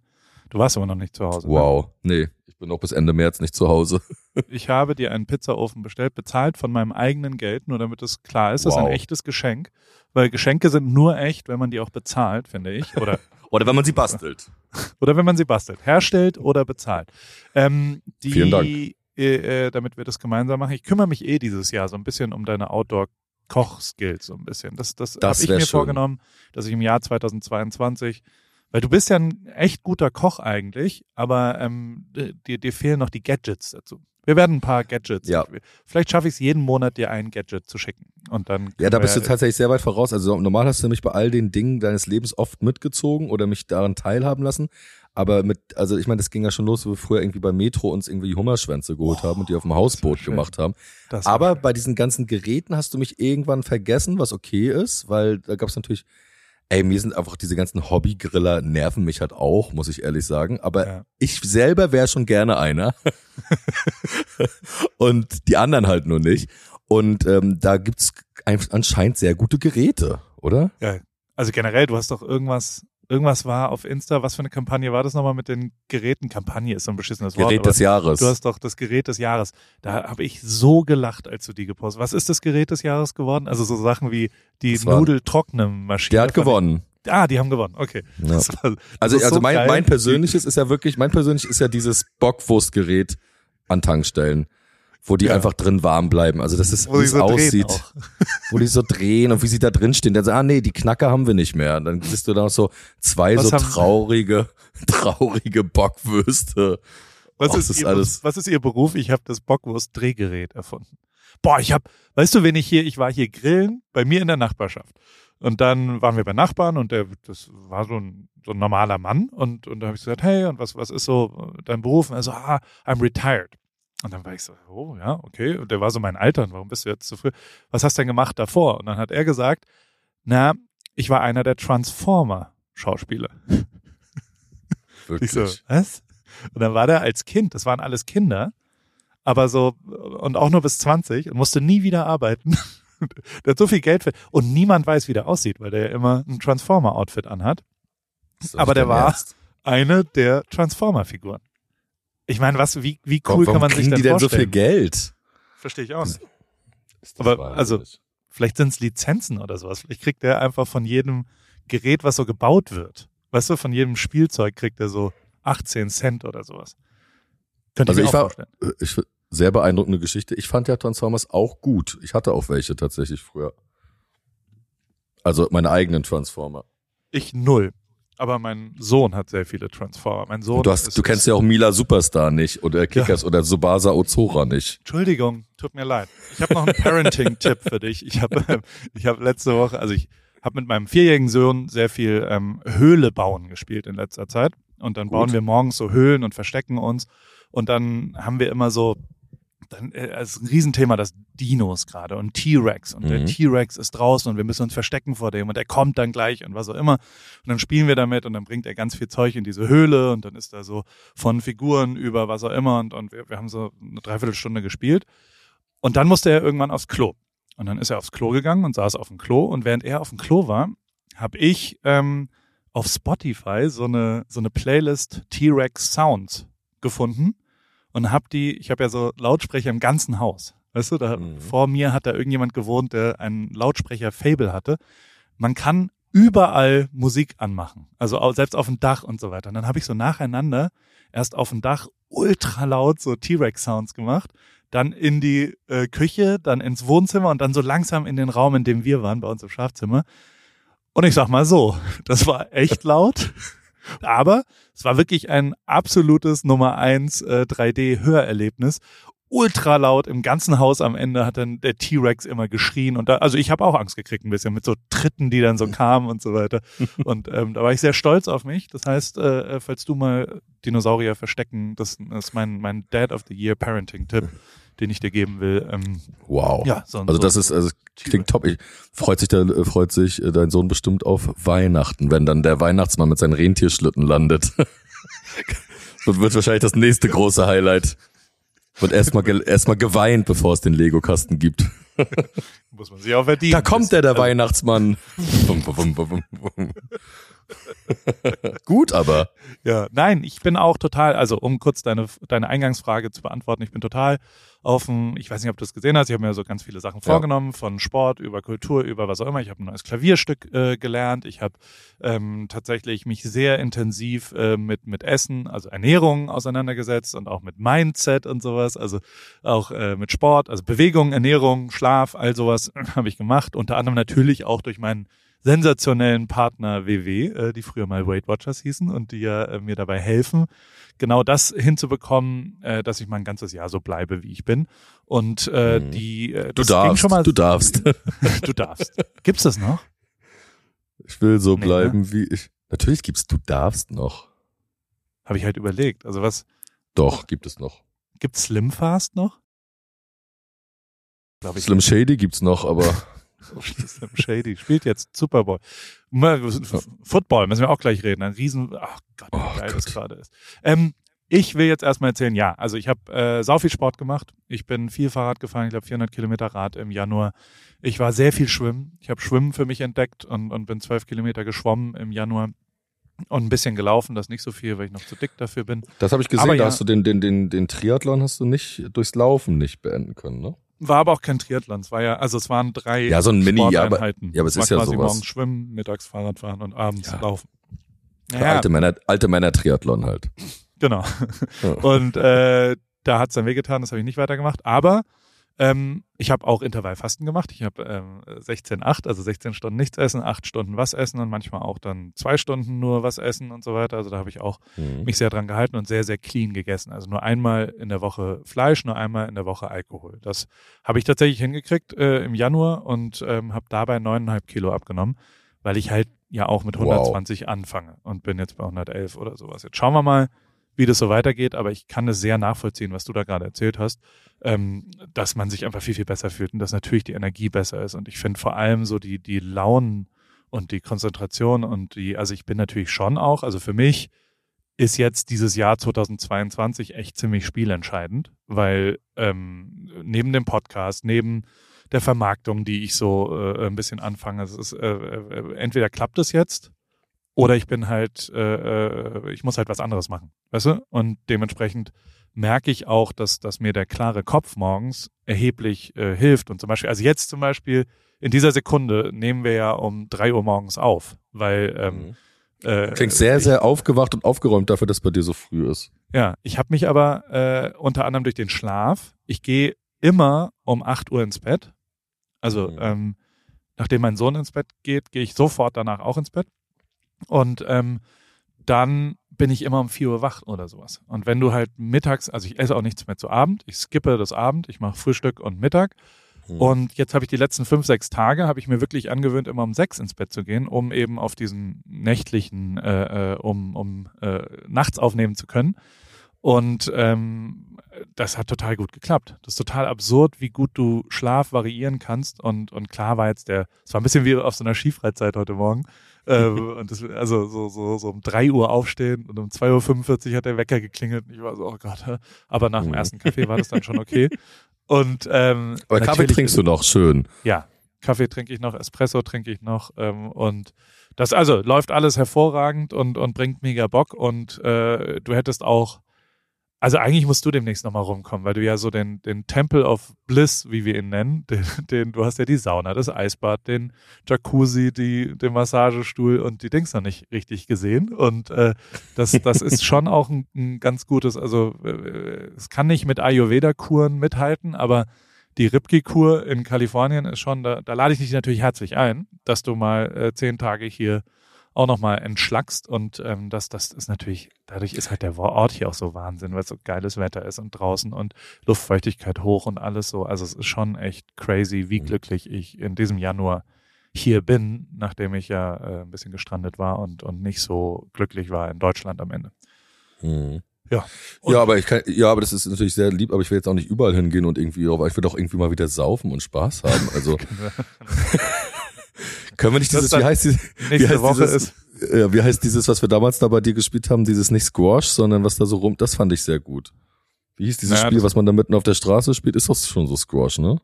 Du warst aber noch nicht zu Hause. ne? Wow. Nee, ich bin noch bis Ende März nicht zu Hause. Ich habe dir einen Pizzaofen bestellt, bezahlt von meinem eigenen Geld, nur damit es klar ist, das ist ein Wow. echtes Geschenk. Weil Geschenke sind nur echt, wenn man die auch bezahlt, finde ich. Oder, Oder wenn man sie bastelt. oder wenn man sie bastelt. Herstellt oder bezahlt. Ähm, die, Vielen Dank. Äh, äh, damit wir das gemeinsam machen. Ich kümmere mich eh dieses Jahr so ein bisschen um deine Outdoor-Koch-Skills so ein bisschen. Das, das, Das habe ich mir schön. vorgenommen, dass ich im Jahr 2022 weil du bist ja ein echt guter Koch eigentlich, aber ähm, dir, dir fehlen noch die Gadgets dazu. Wir werden ein paar Gadgets. Ja. Vielleicht schaffe ich es jeden Monat, dir ein Gadget zu schicken. Und dann Ja, da bist du tatsächlich sehr weit voraus. Also normal hast du mich bei all den Dingen deines Lebens oft mitgezogen oder mich daran teilhaben lassen. Aber mit, also ich meine, das ging ja schon los, wo wir früher irgendwie bei Metro uns irgendwie die Hummerschwänze geholt haben und die auf dem Hausboot schön. gemacht haben. Aber schön. bei diesen ganzen Geräten hast du mich irgendwann vergessen, was okay ist, weil da gab es natürlich, ey, mir sind einfach diese ganzen Hobbygriller nerven mich halt auch, muss ich ehrlich sagen. Aber Ja. ich selber wäre schon gerne einer. und die anderen halt nur nicht. Und ähm, da gibt's ein- anscheinend sehr gute Geräte, oder? Ja. Also generell, du hast doch irgendwas, irgendwas war auf Insta, was für eine Kampagne war das nochmal mit den Geräten? Kampagne ist so ein beschissenes Wort. Gerät des Jahres. Du hast doch das Gerät des Jahres. Da habe ich so gelacht, als du die gepostet hast. Was ist das Gerät des Jahres geworden? Also so Sachen wie die Nudeltrocknemaschine. Der hat gewonnen. Ah, die haben gewonnen. Okay. Ja. Das war- das Also, also so mein, mein persönliches ist ja wirklich, mein persönliches ist ja dieses Bockwurstgerät an Tankstellen, wo die Ja. einfach drin warm bleiben. Also das ist, wie es so aussieht, wo die so drehen und wie sie da drin stehen. Dann sagen, ah nee, die Knacker haben wir nicht mehr. Dann siehst du da noch so zwei Was so traurige, traurige Bockwürste. Was, Och, ist ist ihr, alles- was ist Ihr Beruf? Ich habe das Bockwurst-Drehgerät erfunden. Boah, ich habe, weißt du, wenn ich hier, ich war hier grillen bei mir in der Nachbarschaft. Und dann waren wir bei Nachbarn und der, das war so ein, so ein normaler Mann. Und, und da habe ich gesagt, hey, und was, was ist so dein Beruf? Und er so, ah, I'm retired. Und dann war ich so, oh ja, okay. Und der war so mein Alter. Und warum bist du jetzt so früh? Was hast du denn gemacht davor? Und dann hat er gesagt, na, ich war einer der Transformer-Schauspieler. Ich so, Wirklich. was? Und dann war der als Kind, das waren alles Kinder, aber so, und auch nur bis 20 und musste nie wieder arbeiten. der hat so viel Geld für, und niemand weiß, wie der aussieht, weil der ja immer ein Transformer-Outfit anhat. Aber der war-. Eine der Transformer-Figuren. Ich meine, was, wie, wie cool Warum kann man sich kriegen denn die denn so vorstellen? viel Geld? Verstehe ich auch nicht. Aber, also- Vielleicht sind es Lizenzen oder sowas. Vielleicht kriegt der einfach von jedem Gerät, was so gebaut wird. Weißt du, von jedem Spielzeug kriegt er so 18 Cent oder sowas. Könnte Also ich mir ich auch war- vorstellen. ich, sehr beeindruckende Geschichte. Ich fand ja Transformers auch gut. Ich hatte auch welche tatsächlich früher. Also meine eigenen Transformer. Ich null. Aber mein Sohn hat sehr viele Transformer. Mein Sohn du, hast, ist, du kennst ja auch Mila Superstar nicht oder Kickers oder Subasa Ozora nicht. Entschuldigung, tut mir leid. Ich habe noch einen Parenting-Tipp für dich. Ich habe ich hab letzte Woche, also ich habe mit meinem vierjährigen Sohn sehr viel ähm, Höhle bauen gespielt in letzter Zeit. Und dann Gut. bauen wir morgens so Höhlen und verstecken uns. Und dann haben wir immer so, dann äh, ist ein Riesenthema, das Dinos gerade und T-Rex. Und der Mhm. T-Rex ist draußen und wir müssen uns verstecken vor dem und er kommt dann gleich und was auch immer. Und dann spielen wir damit und dann bringt er ganz viel Zeug in diese Höhle und dann ist da so von Figuren über was auch immer und, und wir, wir haben so eine Dreiviertelstunde gespielt. Und dann musste er irgendwann aufs Klo. Und dann ist er aufs Klo gegangen und saß auf dem Klo. Und während er auf dem Klo war, habe ich ähm, auf Spotify so eine, so eine Playlist T-Rex Sounds gefunden und habe die, ich habe ja so Lautsprecher im ganzen Haus. Weißt du, da Mhm. vor mir hat da irgendjemand gewohnt, der einen Lautsprecher-Fable hatte. Man kann überall Musik anmachen, also selbst auf dem Dach und so weiter. Und dann habe ich so nacheinander erst auf dem Dach ultra laut so T-Rex-Sounds gemacht, dann in die äh, Küche, dann ins Wohnzimmer und dann so langsam in den Raum, in dem wir waren, bei uns im Schlafzimmer. Und ich sag mal so, das war echt laut, aber es war wirklich ein absolutes Nummer eins äh, 3D-Hörerlebnis. Ultra laut im ganzen Haus am Ende hat dann der T-Rex immer geschrien und da, also ich habe auch Angst gekriegt ein bisschen mit so Tritten, die dann so kamen und so weiter. Und ähm, da war ich sehr stolz auf mich. Das heißt, äh, falls du mal Dinosaurier verstecken, das, das ist mein mein Dad of the Year Parenting-Tipp, den ich dir geben will. Ähm, Wow. ja, so, Also so, das ist, also klingt top. Ich, freut sich, der, äh, freut sich äh, dein Sohn bestimmt auf Weihnachten, wenn dann der Weihnachtsmann mit seinen Rentierschlitten landet. das wird wahrscheinlich das nächste große Highlight. Wird erstmal ge erstmal geweint, bevor es den Lego-Kasten gibt. muss man sich auch verdienen. Da kommt der, der Also, Weihnachtsmann. Gut, aber. Ja, nein, ich bin auch total, also um kurz deine, deine Eingangsfrage zu beantworten, ich bin total offen, ich weiß nicht, ob du es gesehen hast, ich habe mir so ganz viele Sachen Ja. vorgenommen, von Sport über Kultur, über was auch immer. Ich habe ein neues Klavierstück äh, gelernt, ich habe ähm, tatsächlich mich sehr intensiv äh, mit, mit Essen, also Ernährung auseinandergesetzt und auch mit Mindset und sowas, also auch äh, mit Sport, also Bewegung, Ernährung, Schlaf, all sowas habe ich gemacht, unter anderem natürlich auch durch meinen sensationellen Partner WW, äh, die früher mal Weight Watchers hießen und die ja äh, mir dabei helfen, genau das hinzubekommen, äh, dass ich mein ganzes Jahr so bleibe, wie ich bin. Und äh, Mhm. die äh, Du das ging darfst, schon mal, du darfst. du darfst. Gibt's das noch? Ich will so Nee, ne? bleiben, wie ich. Natürlich gibt's, du darfst noch. Habe ich halt überlegt. Also was Doch, gibt es noch. gibt's Slim Fast noch? Glaube ich. Slim Shady gibt's noch, aber Slim Shady spielt jetzt Super Bowl. Football müssen wir auch gleich reden. Ein Riesen, ach Gott, wie Oh geil das Gott. gerade ist. Ähm, ich will jetzt erstmal erzählen, ja, also ich habe äh, sau viel Sport gemacht. Ich bin viel Fahrrad gefahren, ich glaube 400 Kilometer Rad im Januar. Ich war sehr viel schwimmen. Ich habe Schwimmen für mich entdeckt und, und bin 12 Kilometer geschwommen im Januar und ein bisschen gelaufen, das nicht so viel, weil ich noch zu dick dafür bin. das habe ich gesehen, Aber da ja. hast du den, den, den, den Triathlon hast du nicht durchs Laufen nicht beenden können, ne? War aber auch kein Triathlon. Es war ja, also es waren drei Ja, so ein Mini, ja, aber- ja, aber es ist ja quasi sowas. morgens schwimmen, mittags Fahrrad fahren und abends Ja. laufen. Für Alte Männer, alte Männer Triathlon halt. Genau. Ja. Und äh, da hat's dann wehgetan, das habe ich nicht weitergemacht. Aber ähm, ich habe auch Intervallfasten gemacht. Ich habe ähm, 16,8, also 16 Stunden nichts essen, 8 Stunden was essen und manchmal auch dann zwei Stunden nur was essen und so weiter. Also da habe ich auch Mhm. mich sehr dran gehalten und sehr, sehr clean gegessen. Also nur einmal in der Woche Fleisch, nur einmal in der Woche Alkohol. Das habe ich tatsächlich hingekriegt äh, im Januar und ähm, habe dabei neuneinhalb Kilo abgenommen, weil ich halt ja auch mit Wow. 120 anfange und bin jetzt bei 111 oder sowas. Jetzt schauen wir mal, wie das so weitergeht, aber ich kann es sehr nachvollziehen, was du da gerade erzählt hast, ähm, dass man sich einfach viel, viel besser fühlt und dass natürlich die Energie besser ist. Und ich finde vor allem so die, die Launen und die Konzentration und die, also ich bin natürlich schon auch, also für mich ist jetzt dieses Jahr 2022 echt ziemlich spielentscheidend, weil ähm, neben dem Podcast, neben der Vermarktung, die ich so äh, ein bisschen anfange, es ist, äh, äh, entweder klappt es jetzt oder ich bin halt, äh, äh, ich muss halt was anderes machen, weißt du? Und dementsprechend merke ich auch, dass, dass mir der klare Kopf morgens erheblich äh, hilft. Und zum Beispiel, also jetzt zum Beispiel, in dieser Sekunde nehmen wir ja um drei Uhr morgens auf, weil ähm, Mhm. äh, Klingt sehr, sehr aufgewacht und aufgeräumt dafür, dass bei dir so früh ist. Ja, ich habe mich aber äh, unter anderem durch den Schlaf, ich gehe immer um 8 Uhr ins Bett. Also Mhm. ähm, nachdem mein Sohn ins Bett geht, gehe ich sofort danach auch ins Bett. Und ähm, dann bin ich immer um 4 Uhr wach oder sowas. Und wenn du halt mittags, also ich esse auch nichts mehr zu Abend, ich skippe das Abend, ich mache Frühstück und Mittag. Mhm. Und jetzt habe ich die letzten fünf, sechs Tage, habe ich mir wirklich angewöhnt, immer um sechs ins Bett zu gehen, um eben auf diesen nächtlichen, äh, äh, um, um äh, nachts aufnehmen zu können. Und ähm, das hat total gut geklappt. Das ist total absurd, wie gut du Schlaf variieren kannst. Und, und klar war jetzt der, es war ein bisschen wie auf so einer Skifreizeit heute Morgen. Äh, und das, also so, so, so um drei Uhr aufstehen und um 2.45 Uhr hat der Wecker geklingelt. Und ich war so, oh Gott. Aber nach dem Mhm. ersten Kaffee war das dann schon okay. Und ähm, Aber Kaffee trinkst du noch schön. ja, Kaffee trinke ich noch, Espresso trinke ich noch ähm, und das also läuft alles hervorragend und, und bringt mega Bock und äh, du hättest auch, also eigentlich musst du demnächst nochmal rumkommen, weil du ja so den, den Temple of Bliss, wie wir ihn nennen, den, den, du hast ja die Sauna, das Eisbad, den Jacuzzi, die, den Massagestuhl und die Dings noch nicht richtig gesehen. Und äh, das, das ist schon auch ein, ein ganz gutes, also äh, es kann nicht mit Ayurveda-Kuren mithalten, aber die Ripke-Kur in Kalifornien ist schon, da, da lade ich dich natürlich herzlich ein, dass du mal äh, zehn Tage hier auch nochmal entschlackst und ähm, das, das ist natürlich, dadurch ist halt der Ort hier auch so Wahnsinn, weil es so geiles Wetter ist und draußen und Luftfeuchtigkeit hoch und alles so. Also es ist schon echt crazy, wie Mhm. glücklich ich in diesem Januar hier bin, nachdem ich ja äh, ein bisschen gestrandet war und, und nicht so glücklich war in Deutschland am Ende. Mhm. Ja. Und- Ja, aber ich kann, ja, aber das ist natürlich sehr lieb, aber ich will jetzt auch nicht überall hingehen und irgendwie, aber ich will doch irgendwie mal wieder saufen und Spaß haben. Also können wir nicht dieses, wie heißt dieses, wie Nächste heißt Woche dieses, ist, ja, wie heißt dieses, was wir damals da bei dir gespielt haben, dieses nicht Squash, sondern was da so rum, das fand ich sehr gut. Wie hieß dieses Naja, Spiel, was man da mitten auf der Straße spielt? Ist doch schon so Squash, ne?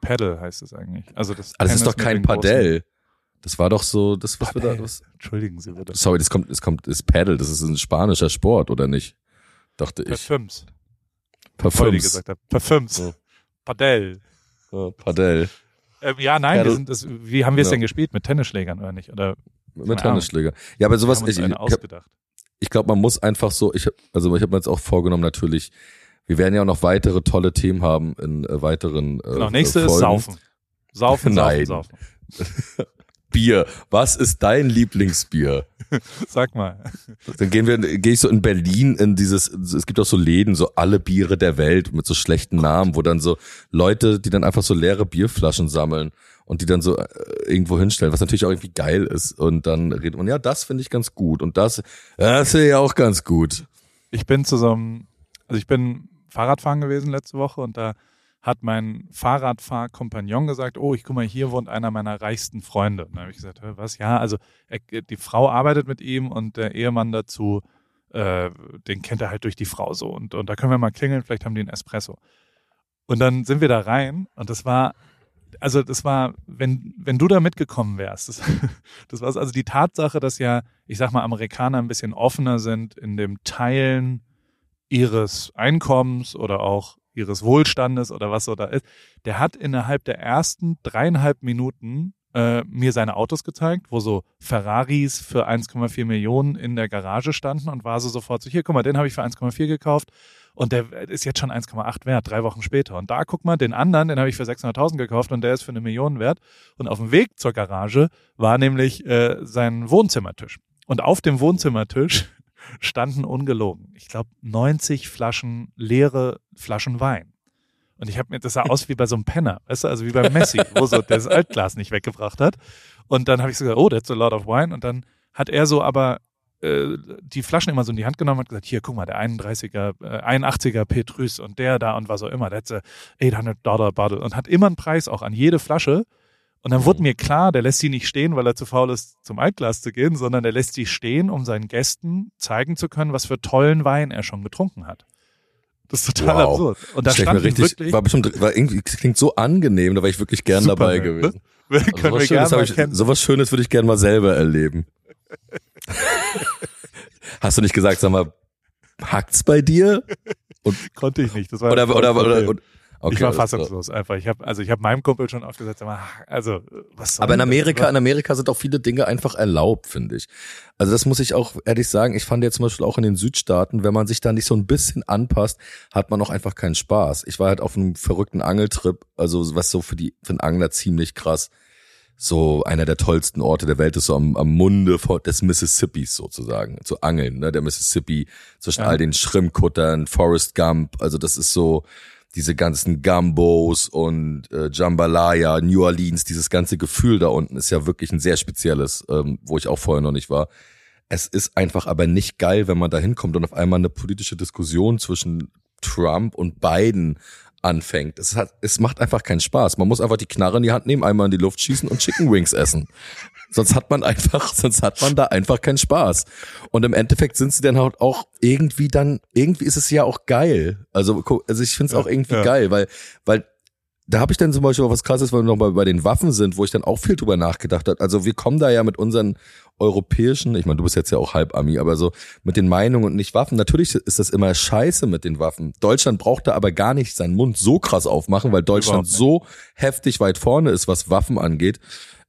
Paddle heißt es eigentlich. Also das, Aber das ist doch kein Padel. Das war doch so, das, was wir da, Padel. das, Entschuldigen Sie bitte. sorry, das kommt, das kommt, ist Paddle, das ist ein spanischer Sport, oder nicht? Dachte ich. Parfüms. Parfüms. Parfüms. Padel. Ja, Padel. Ähm, ja, nein, wir sind das, wie haben wir es denn gespielt? Mit Tennisschlägern oder nicht? Oder Mit Keine Ahnung. Tennisschläger. Ja, aber sowas, ich, ausgedacht? ich glaube, man muss einfach so, ich also ich habe mir jetzt auch vorgenommen, natürlich, wir werden ja auch noch weitere tolle Themen haben in äh, weiteren äh, Genau, nächste äh, ist Folgen. Saufen. Saufen, Nein. saufen, saufen. Bier. Was ist dein Lieblingsbier? Sag mal. Dann gehen wir, gehe ich so in Berlin in dieses, es gibt auch so Läden, so alle Biere der Welt mit so schlechten Namen, wo dann so Leute, die dann einfach so leere Bierflaschen sammeln und die dann so äh, irgendwo hinstellen, was natürlich auch irgendwie geil ist. Und dann redet man, ja, das finde ich ganz gut und das, das finde ich auch ganz gut. Ich bin zusammen, also ich bin Fahrradfahren gewesen letzte Woche und da hat mein Fahrradfahrkompagnon gesagt, oh, ich guck mal, hier wohnt einer meiner reichsten Freunde. Und dann habe ich gesagt, was? Ja, also er, die Frau arbeitet mit ihm und der Ehemann dazu, äh, den kennt er halt durch die Frau so. Und, und da können wir mal klingeln, vielleicht haben die einen Espresso. Und dann sind wir da rein und das war, also das war, wenn, wenn du da mitgekommen wärst, das, das war also die Tatsache, dass ja, ich sag mal, Amerikaner ein bisschen offener sind in dem Teilen ihres Einkommens oder auch ihres Wohlstandes oder was so da ist, der hat innerhalb der ersten dreieinhalb Minuten äh, mir seine Autos gezeigt, wo so Ferraris für 1,4 Millionen in der Garage standen und war so sofort so, hier, guck mal, den habe ich für 1,4 gekauft und der ist jetzt schon 1,8 wert, drei Wochen später. Und da, guck mal, den anderen, den habe ich für 600.000 gekauft und der ist für eine Million wert. Und auf dem Weg zur Garage war nämlich äh, sein Wohnzimmertisch. Und auf dem Wohnzimmertisch standen ungelogen, ich glaube, 90 Flaschen, leere Flaschen Wein. Und ich habe mir, das sah aus wie bei so einem Penner, weißt du, also wie bei Messi, wo so der das Altglas nicht weggebracht hat. Und dann habe ich so gesagt, oh, that's a lot of wine. Und dann hat er so aber äh, die Flaschen immer so in die Hand genommen und gesagt, hier, guck mal, der 31er, äh, 81er Petrus und der da und was auch immer, that's a 800 Dollar bottle und hat immer einen Preis auch an jede Flasche. Und dann wurde mir klar, der lässt sie nicht stehen, weil er zu faul ist, zum Altglas zu gehen, sondern der lässt sie stehen, um seinen Gästen zeigen zu können, was für tollen Wein er schon getrunken hat. Das ist total Wow. absurd. Und da stand richtig, wirklich, war bestimmt, war irgendwie, das klingt so angenehm, da war ich wirklich gern dabei ne? gewesen. wir Also können sowas, wir Schönes gerne mal ich, kennen. sowas Schönes würde ich gerne mal selber erleben. Hast du nicht gesagt, sag mal, hackt's bei dir? Konnte ich nicht. Das war Oder, oder, oder, oder okay, ich war fassungslos einfach. Ich habe also ich habe meinem Kumpel schon aufgesetzt, aber also was soll Aber in das? Amerika, in Amerika sind auch viele Dinge einfach erlaubt, finde ich. Also das muss ich auch ehrlich sagen. Ich fand jetzt zum Beispiel auch in den Südstaaten, wenn man sich da nicht so ein bisschen anpasst, hat man auch einfach keinen Spaß. Ich war halt auf einem verrückten Angeltrip, also was so für die für einen Angler ziemlich krass. So einer der tollsten Orte der Welt ist so am, am Munde des Mississippis sozusagen, zu angeln, ne? Der Mississippi zwischen Ja. all den Schrimmkuttern, Forrest Gump, also das ist so diese ganzen Gumbos und äh, Jambalaya, New Orleans, dieses ganze Gefühl da unten ist ja wirklich ein sehr spezielles, ähm, wo ich auch vorher noch nicht war. Es ist einfach aber nicht geil, wenn man da hinkommt und auf einmal eine politische Diskussion zwischen Trump und Biden anfängt. Es, hat, es macht einfach keinen Spaß. Man muss einfach die Knarre in die Hand nehmen, einmal in die Luft schießen und Chicken Wings essen. Sonst hat man einfach, sonst hat man da einfach keinen Spaß. Und im Endeffekt sind sie dann halt auch irgendwie dann, irgendwie ist es ja auch geil. Also, also ich finde es Ja, auch irgendwie ja. geil, weil, weil da habe ich dann zum Beispiel auch was krasses, weil wir noch mal bei den Waffen sind, wo ich dann auch viel drüber nachgedacht habe. Also wir kommen da ja mit unseren europäischen, ich meine, du bist jetzt ja auch halb Ami, aber so mit den Meinungen und nicht Waffen. Natürlich ist das immer scheiße mit den Waffen. Deutschland braucht da aber gar nicht seinen Mund so krass aufmachen, weil Deutschland so heftig weit vorne ist, was Waffen angeht.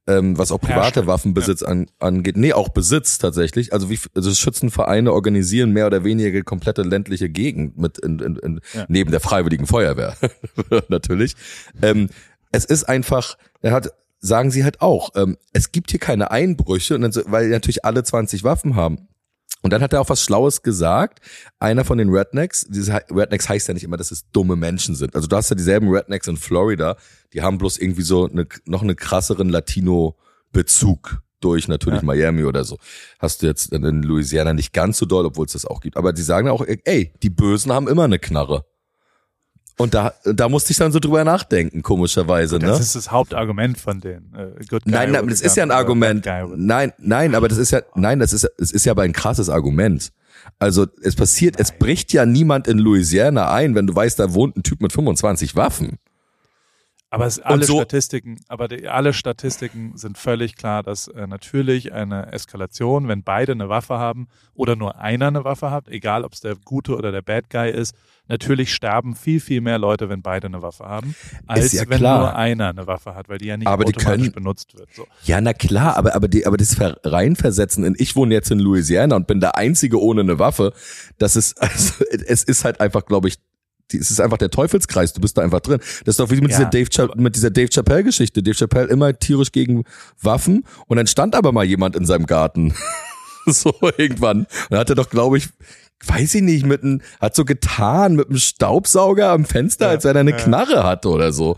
Ähm, was auch private Herstellung, Waffenbesitz an, angeht. Nee, auch Besitz tatsächlich. Also wie also Schützenvereine organisieren mehr oder weniger die komplette ländliche Gegend mit in, in, in, Ja. neben der Freiwilligen Feuerwehr. Natürlich. Ähm, es ist einfach, er hat, sagen sie halt auch, ähm, es gibt hier keine Einbrüche, und dann, weil natürlich alle 20 Waffen haben. Und dann hat er auch was Schlaues gesagt. Einer von den Rednecks, diese Rednecks heißt ja nicht immer, dass es dumme Menschen sind. Also du hast ja dieselben Rednecks in Florida, die haben bloß irgendwie so eine, noch eine krasseren Latino-Bezug durch natürlich Ja. Miami oder so. Hast du jetzt in Louisiana nicht ganz so doll, obwohl es das auch gibt. Aber die sagen auch, ey, die Bösen haben immer eine Knarre. Und da, da musste ich dann so drüber nachdenken, komischerweise, Das ne? ist das Hauptargument von denen. Äh, good guy Nein, nein, das ist ja ein Argument. Nein, nein, aber das ist ja, nein, das ist, es ist ja aber ein krasses Argument. Also es passiert, es bricht ja niemand in Louisiana ein, wenn du weißt, da wohnt ein Typ mit 25 Waffen. Aber es, alle so- Statistiken, aber die, alle Statistiken sind völlig klar, dass äh, natürlich eine Eskalation, wenn beide eine Waffe haben oder nur einer eine Waffe hat, egal ob es der Gute oder der Bad Guy ist, natürlich sterben viel, viel mehr Leute, wenn beide eine Waffe haben, als ja wenn nur einer eine Waffe hat, weil die ja nicht Aber automatisch können- benutzt wird. So. Ja, na klar, aber, aber, die, aber das Ver- reinversetzen in, ich wohne jetzt in Louisiana und bin der Einzige ohne eine Waffe, das ist, also, es ist halt einfach, glaube ich, die, es ist einfach der Teufelskreis, du bist da einfach drin. Das ist doch wie mit Ja, dieser Dave, Cha mit dieser Dave Chappelle Geschichte. Dave Chappelle immer tierisch gegen Waffen und dann stand aber mal jemand in seinem Garten. so irgendwann. Und dann hat er doch, glaube ich, weiß ich nicht, mit einem, hat so getan mit einem Staubsauger am Fenster, Ja, als wenn er eine ja. Knarre hatte oder so.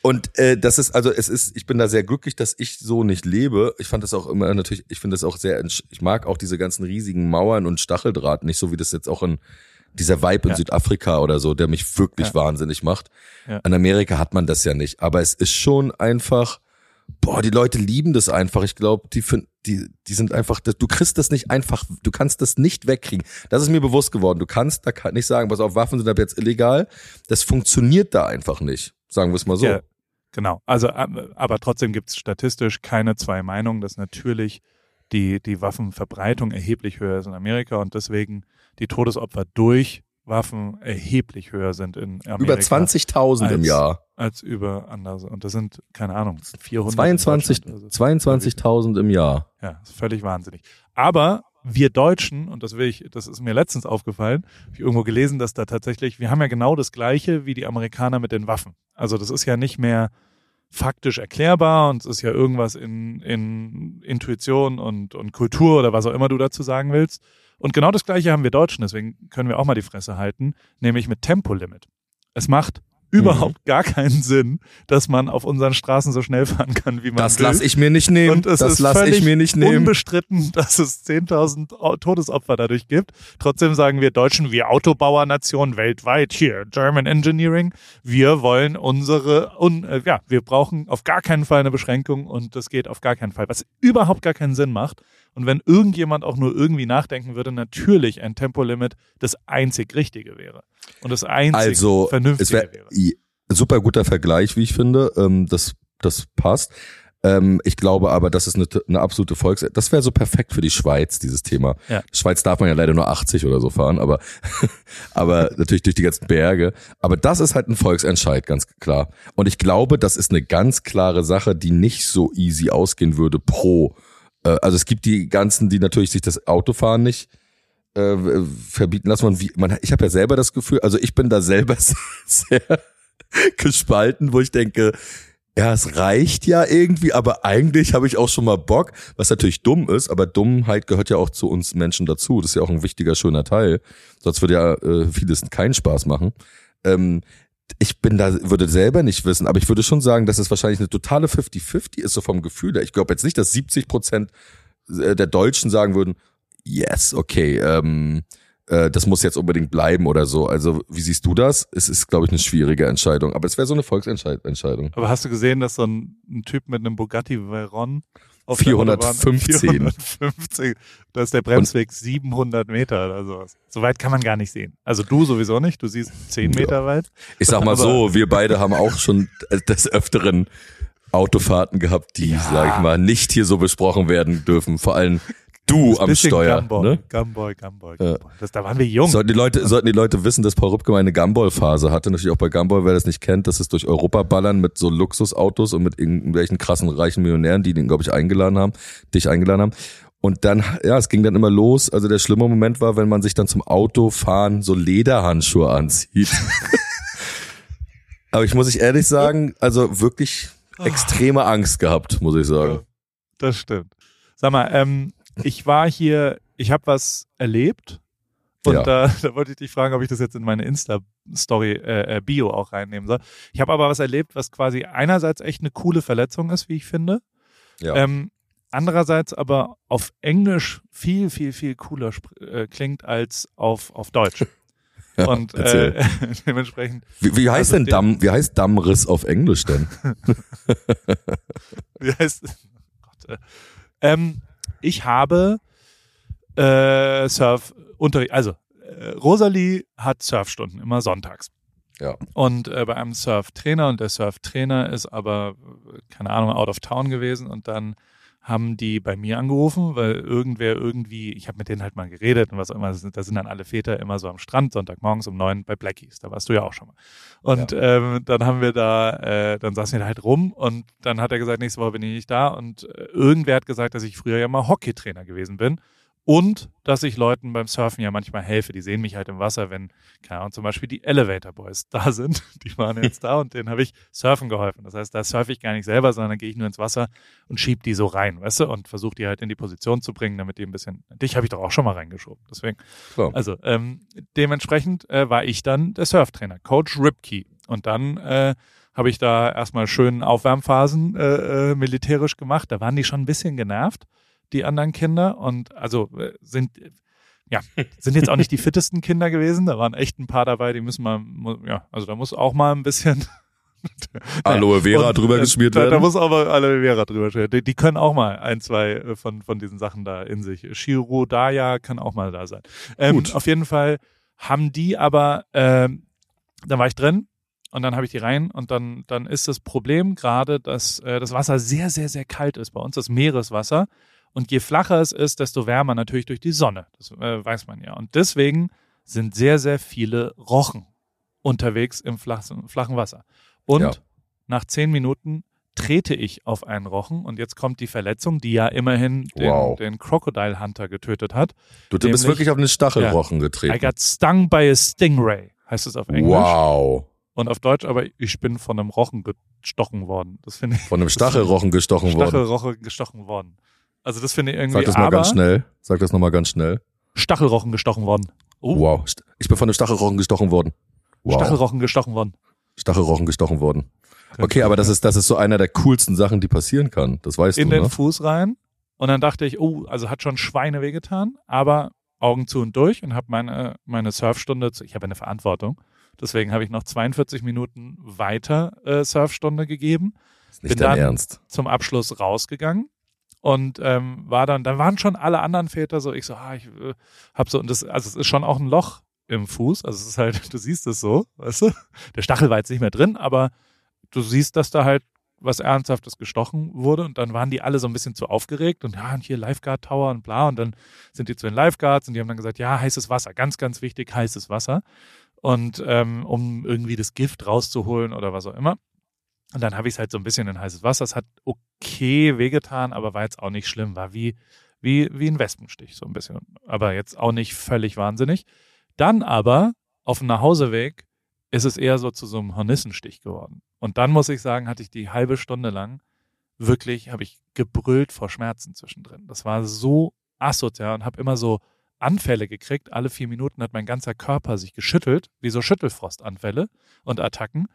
Und äh, das ist, also es ist, ich bin da sehr glücklich, dass ich so nicht lebe. Ich fand das auch immer natürlich, ich finde das auch sehr, ich mag auch diese ganzen riesigen Mauern und Stacheldraht, nicht so wie das jetzt auch in dieser Vibe in Ja. Südafrika oder so, der mich wirklich Ja. wahnsinnig macht. Ja. In Amerika hat man das ja nicht, aber es ist schon einfach, boah, die Leute lieben das einfach. Ich glaube, die find, die, die sind einfach, du kriegst das nicht einfach, du kannst das nicht wegkriegen. Das ist mir bewusst geworden. Du kannst da nicht sagen, pass auf, Waffen sind ab jetzt illegal. Das funktioniert da einfach nicht. Sagen wir es mal so. Ja, genau. Also, ab- aber trotzdem gibt es statistisch keine zwei Meinungen, dass natürlich die, die Waffenverbreitung erheblich höher ist in Amerika und deswegen die Todesopfer durch Waffen erheblich höher sind in Amerika. Über 20.000 im Jahr. Als über andere. Und das sind, keine Ahnung, 400. in 22 Deutschland oder so. 22.000 im Jahr. Ja, ist völlig wahnsinnig. Aber wir Deutschen, und das will ich, das ist mir letztens aufgefallen, hab ich irgendwo gelesen, dass da tatsächlich, wir haben ja genau das Gleiche wie die Amerikaner mit den Waffen. Also das ist ja nicht mehr faktisch erklärbar und es ist ja irgendwas in, in Intuition und, und Kultur oder was auch immer du dazu sagen willst. Und genau das Gleiche haben wir Deutschen, deswegen können wir auch mal die Fresse halten, nämlich mit Tempolimit. Es macht überhaupt gar keinen Sinn, dass man auf unseren Straßen so schnell fahren kann, wie man Das will. lasse ich mir nicht nehmen. Und es das ist lasse ich mir nicht nehmen. unbestritten, dass es 10.000 Au- Todesopfer dadurch gibt. Trotzdem sagen wir Deutschen, wir Autobauernation weltweit, hier, German Engineering, wir wollen unsere, un, äh, ja, wir brauchen auf gar keinen Fall eine Beschränkung und das geht auf gar keinen Fall, was überhaupt gar keinen Sinn macht. Und wenn irgendjemand auch nur irgendwie nachdenken würde, natürlich ein Tempolimit das einzig Richtige wäre. Und das einzig Also, es Vernünftige wäre wäre. super guter Vergleich, wie ich finde. Ähm, das, das passt. Ähm, ich glaube aber, das ist eine, eine absolute Volks... Das wäre so perfekt für die Schweiz, dieses Thema. Ja. Schweiz darf man ja leider nur 80 oder so fahren, aber, aber natürlich durch die ganzen Berge. Aber das ist halt ein Volksentscheid, ganz klar. Und ich glaube, das ist eine ganz klare Sache, die nicht so easy ausgehen würde pro. Äh, also es gibt die ganzen, die natürlich sich das Autofahren nicht äh, verbieten lassen. Man, wie, man, ich habe ja selber das Gefühl, also ich bin da selber sehr gespalten, wo ich denke, ja, es reicht ja irgendwie, aber eigentlich habe ich auch schon mal Bock, was natürlich dumm ist, aber Dummheit gehört ja auch zu uns Menschen dazu. Das ist ja auch ein wichtiger, schöner Teil. Sonst würde ja äh, vieles keinen Spaß machen. Ähm, ich bin da, würde selber nicht wissen, aber ich würde schon sagen, dass es wahrscheinlich eine totale 50-50 ist, so vom Gefühl her. Ich glaube jetzt nicht, dass 70 Prozent äh, der Deutschen sagen würden, yes, okay, ähm, äh, das muss jetzt unbedingt bleiben oder so. Also wie siehst du das? Es ist, glaube ich, eine schwierige Entscheidung, aber es wäre so eine Volksentscheidung. Aber hast du gesehen, dass so ein, ein Typ mit einem Bugatti Veyron auf der 415. Autobahn- 415. Da ist der Bremsweg 700 Meter oder sowas. So weit kann man gar nicht sehen. Also du sowieso nicht. Du siehst 10 Ja. Meter weit. Ich sag mal so, wir beide haben auch schon des Öfteren Autofahrten gehabt, die, Ja. sag ich mal, nicht hier so besprochen werden dürfen. Vor allem du am Steuer. Gumball, Ne? Gumball, Gumball, Gumball. Das, da waren wir jung. Sollten die Leute, sollten die Leute wissen, dass Paul Rübke mal eine Gumball-Phase hatte. Natürlich auch bei Gumball, wer das nicht kennt, das ist durch Europa ballern mit so Luxusautos und mit irgendwelchen krassen reichen Millionären, die den, glaube ich, eingeladen haben, dich eingeladen haben. Und dann, ja, es ging dann immer los. Also der schlimme Moment war, wenn man sich dann zum Autofahren so Lederhandschuhe anzieht. Aber ich muss ich ehrlich sagen, also wirklich extreme Angst gehabt, muss ich sagen. Das stimmt. Sag mal, ähm, ich war hier, ich habe was erlebt und Ja. da, da wollte ich dich fragen, ob ich das jetzt in meine Insta-Story, äh, äh, Bio auch reinnehmen soll. Ich habe aber was erlebt, was quasi einerseits echt eine coole Verletzung ist, wie ich finde. Ja. Ähm, andererseits aber auf Englisch viel, viel, viel cooler äh, klingt als auf, auf Deutsch. Und erzähl. äh, dementsprechend, Wie, wie heißt also denn den- Damm, wie heißt Dammriss auf Englisch denn? wie heißt Gott, äh, ähm, ich habe äh, Surf Unterricht, also äh, Rosalie hat Surfstunden immer sonntags. Ja. Und äh, bei einem Surftrainer und der Surftrainer ist aber, keine Ahnung, out of town gewesen und dann haben die bei mir angerufen, weil irgendwer irgendwie, ich habe mit denen halt mal geredet und was auch immer, da sind dann alle Väter immer so am Strand, Sonntagmorgens um neun bei Blackies, da warst du ja auch schon mal. Und ähm, dann haben wir da, äh, dann saßen wir da halt rum und dann hat er gesagt, nächste Woche bin ich nicht da und äh, irgendwer hat gesagt, dass ich früher ja mal Hockeytrainer gewesen bin und dass ich Leuten beim Surfen ja manchmal helfe. Die sehen mich halt im Wasser, wenn, keine Ahnung, zum Beispiel die Elevator Boys da sind. Die waren jetzt da und denen habe ich Surfen geholfen. Das heißt, da surfe ich gar nicht selber, sondern gehe ich nur ins Wasser und schieb die so rein, weißt du, und versuche die halt in die Position zu bringen, damit die ein bisschen. Dich habe ich doch auch schon mal reingeschoben. Deswegen. Klar. Also ähm, dementsprechend äh, war ich dann der Surftrainer, Coach Ripkey. Und dann äh, habe ich da erstmal schön Aufwärmphasen äh, äh, militärisch gemacht. Da waren die schon ein bisschen genervt, die anderen Kinder. Und also äh, sind ja, sind jetzt auch nicht die fittesten Kinder gewesen. Da waren echt ein paar dabei, die müssen mal, ja, also da muss auch mal ein bisschen Aloe Vera und, drüber äh, geschmiert da, werden. Da muss auch mal Aloe Vera drüber schmieren. Die, die können auch mal ein, zwei äh, von, von diesen Sachen da in sich. Shiro Daya kann auch mal da sein. Ähm, Gut. Auf jeden Fall haben die aber, ähm, dann war ich drin und dann habe ich die rein und dann, dann ist das Problem gerade, dass äh, das Wasser sehr, sehr, sehr kalt ist bei uns, das Meereswasser. Und je flacher es ist, desto wärmer natürlich durch die Sonne. Das äh, weiß man ja. Und deswegen sind sehr, sehr viele Rochen unterwegs im flachen, flachen Wasser. Und Ja. nach zehn Minuten trete ich auf einen Rochen und jetzt kommt die Verletzung, die ja immerhin den, Wow. den Crocodile Hunter getötet hat. Du, du bist wirklich auf einen Stachelrochen I getreten. got stung by a stingray, heißt es auf Englisch. Wow. Und auf Deutsch aber, ich bin von einem Rochen gestochen worden. Das finde ich. Von einem Stachelrochen gestochen worden. Stachelrochen gestochen worden. Also das finde ich irgendwie. Sag das mal ganz schnell. Sag das nochmal ganz schnell. Stachelrochen gestochen worden. Oh, Wow. Ich bin von einem Stachelrochen gestochen worden. Wow. Stachelrochen gestochen worden. Stachelrochen gestochen worden. Okay, aber das ist, das ist so einer der coolsten Sachen, die passieren kann. Das weißt in du, den ne? Fuß rein. Und dann dachte ich, oh, also hat schon Schweine wehgetan, aber Augen zu und durch und habe meine, meine Surfstunde, zu, ich habe eine Verantwortung, deswegen habe ich noch 42 Minuten weiter äh, Surfstunde gegeben, Ist nicht bin dein dann- Ernst. zum Abschluss rausgegangen und ähm, war dann, dann waren schon alle anderen Väter so, ich so, ah, ich äh, hab so, und das, also es ist schon auch ein Loch im Fuß, also es ist halt, du siehst es so, weißt du, der Stachel war jetzt nicht mehr drin, aber du siehst, dass da halt was Ernsthaftes gestochen wurde. Und dann waren die alle so ein bisschen zu aufgeregt und ja, und hier Lifeguard Tower und bla. Und dann sind die zu den Lifeguards und die haben dann gesagt, ja, heißes Wasser, ganz, ganz wichtig, heißes Wasser. Und ähm, um irgendwie das Gift rauszuholen oder was auch immer. Und dann habe ich es halt so ein bisschen in heißes Wasser. Es hat okay wehgetan, aber war jetzt auch nicht schlimm. War wie, wie, wie ein Wespenstich, so ein bisschen. Aber jetzt auch nicht völlig wahnsinnig. Dann aber auf dem Nachhauseweg ist es eher so zu so einem Hornissenstich geworden. Und dann muss ich sagen, hatte ich die halbe Stunde lang wirklich, habe ich gebrüllt vor Schmerzen zwischendrin. Das war so asozial und habe immer so Anfälle gekriegt. Alle vier Minuten hat mein ganzer Körper sich geschüttelt, wie so Schüttelfrostanfälle und Attacken.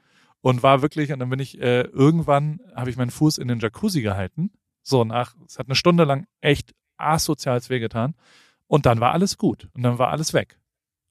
Und war wirklich, und dann bin ich, äh, irgendwann habe ich meinen Fuß in den Jacuzzi gehalten. So nach, es hat eine Stunde lang echt asozials wehgetan. Und dann war alles gut. Und dann war alles weg.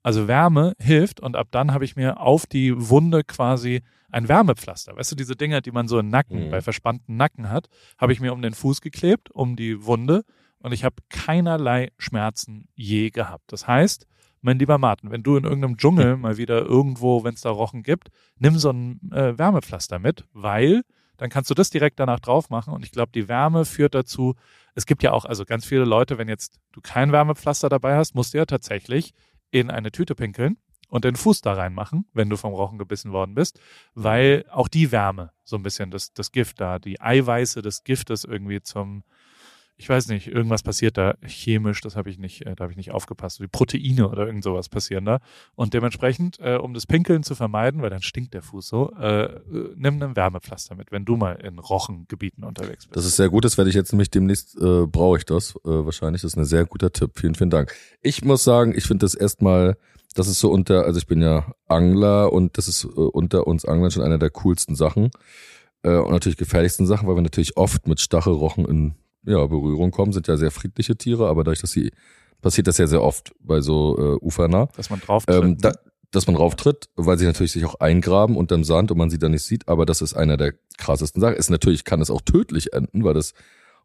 Also Wärme hilft und ab dann habe ich mir auf die Wunde quasi ein Wärmepflaster. Weißt du, diese Dinger, die man so im Nacken, Mhm. bei verspannten Nacken hat, habe ich mir um den Fuß geklebt, um die Wunde und ich habe keinerlei Schmerzen je gehabt. Das heißt, mein lieber Martin, wenn du in irgendeinem Dschungel mal wieder irgendwo, wenn es da Rochen gibt, nimm so ein äh, Wärmepflaster mit, weil dann kannst du das direkt danach drauf machen und ich glaube, die Wärme führt dazu, es gibt ja auch, also ganz viele Leute, wenn jetzt du kein Wärmepflaster dabei hast, musst du ja tatsächlich in eine Tüte pinkeln und den Fuß da reinmachen, wenn du vom Rochen gebissen worden bist, weil auch die Wärme so ein bisschen das, das Gift da, die Eiweiße des Giftes irgendwie zum, ich weiß nicht, irgendwas passiert da chemisch, das habe ich nicht, äh, da habe ich nicht aufgepasst, die Proteine oder irgend sowas passieren da. Und dementsprechend, äh, um das Pinkeln zu vermeiden, weil dann stinkt der Fuß so, äh, äh, nimm einen Wärmepflaster mit, wenn du mal in Rochengebieten unterwegs bist. Das ist sehr gut, das werde ich jetzt nämlich demnächst, äh, brauche ich das äh, wahrscheinlich. Das ist ein sehr guter Tipp. Vielen, vielen Dank. Ich muss sagen, ich finde das erstmal, das ist so unter, also ich bin ja Angler und das ist äh, unter uns Anglern schon einer der coolsten Sachen äh, und natürlich gefährlichsten Sachen, weil wir natürlich oft mit Stachelrochen in ja, Berührung kommen, sind ja sehr friedliche Tiere, aber dadurch, dass sie, passiert das ja sehr oft bei so äh, Ufernah. dass man drauf Ähm, da, dass man rauftritt, weil sie natürlich sich auch eingraben unterm Sand und man sie dann nicht sieht, aber das ist einer der krassesten Sachen. Ist natürlich kann es auch tödlich enden, weil das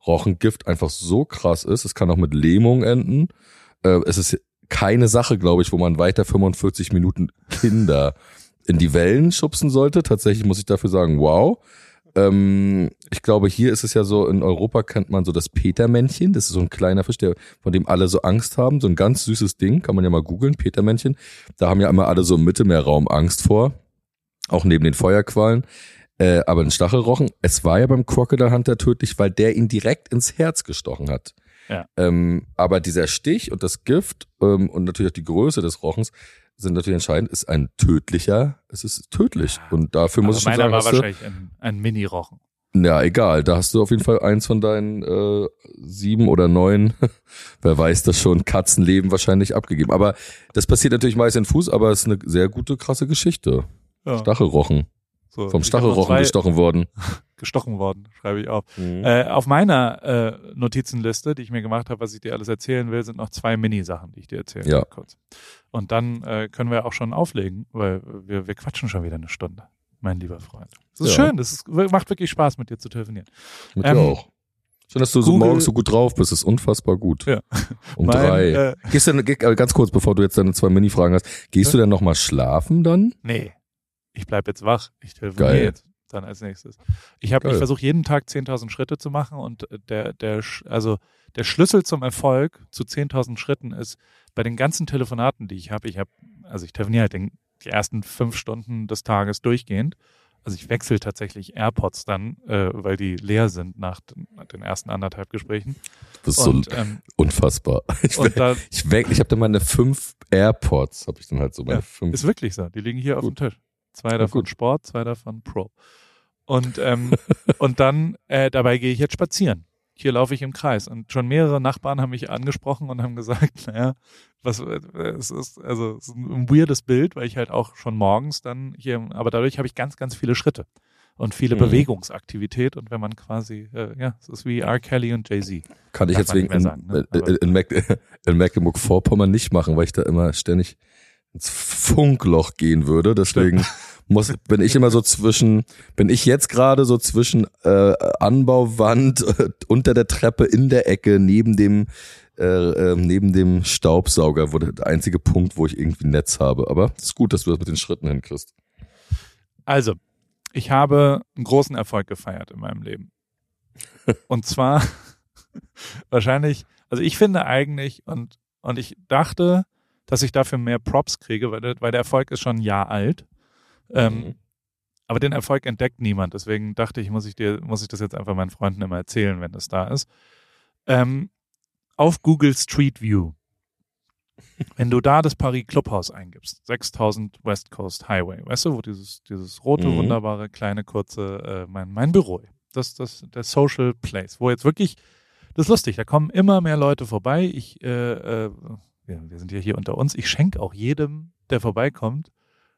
Rochengift einfach so krass ist. Es kann auch mit Lähmung enden. Äh, es ist keine Sache, glaube ich, wo man weiter 45 Minuten Kinder in die Wellen schubsen sollte. Tatsächlich muss ich dafür sagen, wow. Ähm, ich glaube, hier ist es ja so, in Europa kennt man so das Petermännchen. Das ist so ein kleiner Fisch, der, von dem alle so Angst haben. So ein ganz süßes Ding, kann man ja mal googeln, Petermännchen. Da haben ja immer alle so im Mittelmeerraum Angst vor. Auch neben den Feuerquallen. Äh, aber ein Stachelrochen, es war ja beim Crocodile Hunter tödlich, weil der ihn direkt ins Herz gestochen hat. Ja. Ähm, aber dieser Stich und das Gift ähm, und natürlich auch die Größe des Rochens sind natürlich entscheidend. Ist ein tödlicher, es ist tödlich. Und dafür muss Aber ich schon meiner sagen, war hast du, wahrscheinlich ein, ein Mini-Rochen. ja, egal. Da hast du auf jeden Fall eins von deinen äh, sieben oder neun, wer weiß das schon, Katzenleben wahrscheinlich abgegeben. Aber das passiert natürlich meist in Fuß, aber es ist eine sehr gute, krasse Geschichte. Ja, Stachelrochen. So. Vom Stachelrochen gestochen worden. gestochen worden, schreibe ich auf. Mhm. Äh, auf meiner äh, Notizenliste, die ich mir gemacht habe, was ich dir alles erzählen will, sind noch zwei Mini-Sachen, die ich dir erzählen Ja. will kurz. Und dann äh, können wir auch schon auflegen, weil wir, wir quatschen schon wieder eine Stunde, mein lieber Freund. Das ist Ja. schön, das ist, macht wirklich Spaß, mit dir zu telefonieren. Mit ähm, dir auch. Schön, dass du so Google- morgens so gut drauf bist. Das ist unfassbar gut. Ja. Um Mein, drei. Äh, Gehst du denn, äh, ganz kurz, bevor du jetzt deine zwei Mini-Fragen hast, gehst du denn nochmal schlafen dann? nee, ich bleib jetzt wach, ich telefoniere jetzt. dann als nächstes. Ich habe, ich versuche jeden Tag 10.000 Schritte zu machen und der, der, Sch- also der Schlüssel zum Erfolg zu 10.000 Schritten ist bei den ganzen Telefonaten, die ich habe. Ich habe, also ich telefoniere halt den, die ersten fünf Stunden des Tages durchgehend. Also ich wechsle tatsächlich AirPods dann, äh, weil die leer sind nach den, nach den ersten anderthalb Gesprächen. Das ist so Und, ähm, unfassbar. Ich, und da ich, ich habe dann meine fünf AirPods, habe ich dann halt so meine Ja, fünf. Ist wirklich so. Die liegen hier auf dem Gut. Tisch. Zwei davon gut. Sport, zwei davon Pro. Und, ähm, und dann, äh, dabei gehe ich jetzt spazieren. Hier laufe ich im Kreis. Und schon mehrere Nachbarn haben mich angesprochen und haben gesagt, naja, was, äh, es ist, also, es ist ein weirdes Bild, weil ich halt auch schon morgens dann hier, aber dadurch habe ich ganz, ganz viele Schritte und viele Mhm. Bewegungsaktivität. Und wenn man quasi, äh, ja, es ist wie R. Kelly und Jay-Z. Kann ich jetzt wegen in, sagen, ne? in, in, Mac, in Mecklenburg-Vorpommern nicht machen, weil ich da immer ständig ins Funkloch gehen würde. Deswegen muss, bin ich immer so zwischen, bin ich jetzt gerade so zwischen äh, Anbauwand, äh, unter der Treppe, in der Ecke, neben dem äh, äh, neben dem Staubsauger, wo der, einzige Punkt, wo ich irgendwie Netz habe. Aber es ist gut, dass du das mit den Schritten hinkriegst. Also, ich habe einen großen Erfolg gefeiert in meinem Leben. Und zwar wahrscheinlich, also ich finde eigentlich, und, und ich dachte, dass ich dafür mehr Props kriege, weil der, weil der Erfolg ist schon ein Jahr alt. Ähm, Mhm. aber den Erfolg entdeckt niemand. Deswegen dachte ich, muss ich dir, muss ich das jetzt einfach meinen Freunden immer erzählen, wenn das da ist. Ähm, auf Google Street View. Wenn du da das Paris Clubhaus eingibst, 6000 West Coast Highway, weißt du, wo dieses, dieses rote, Mhm. wunderbare, kleine, kurze, äh, mein, mein Büro, das, das, der Social Place, wo jetzt wirklich, das ist lustig, da kommen immer mehr Leute vorbei. Ich, äh, äh, wir, wir sind ja hier unter uns, ich schenke auch jedem, der vorbeikommt,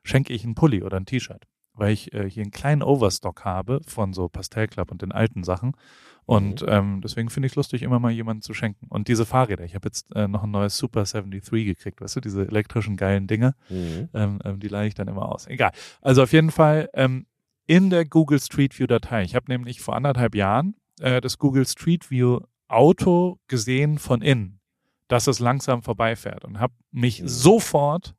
schenke ich einen Pulli oder ein T-Shirt, weil ich äh, hier einen kleinen Overstock habe von so Pastellclub und den alten Sachen. Und ähm, deswegen finde ich es lustig, immer mal jemanden zu schenken. Und diese Fahrräder, ich habe jetzt äh, noch ein neues Super 73 gekriegt, weißt du, diese elektrischen geilen Dinge, Mhm. ähm, ähm, die leihe ich dann immer aus. Egal. Also auf jeden Fall ähm, in der Google Street View Datei. Ich habe nämlich vor anderthalb Jahren äh, das Google Street View Auto gesehen von innen, dass es langsam vorbeifährt und habe mich Mhm. sofort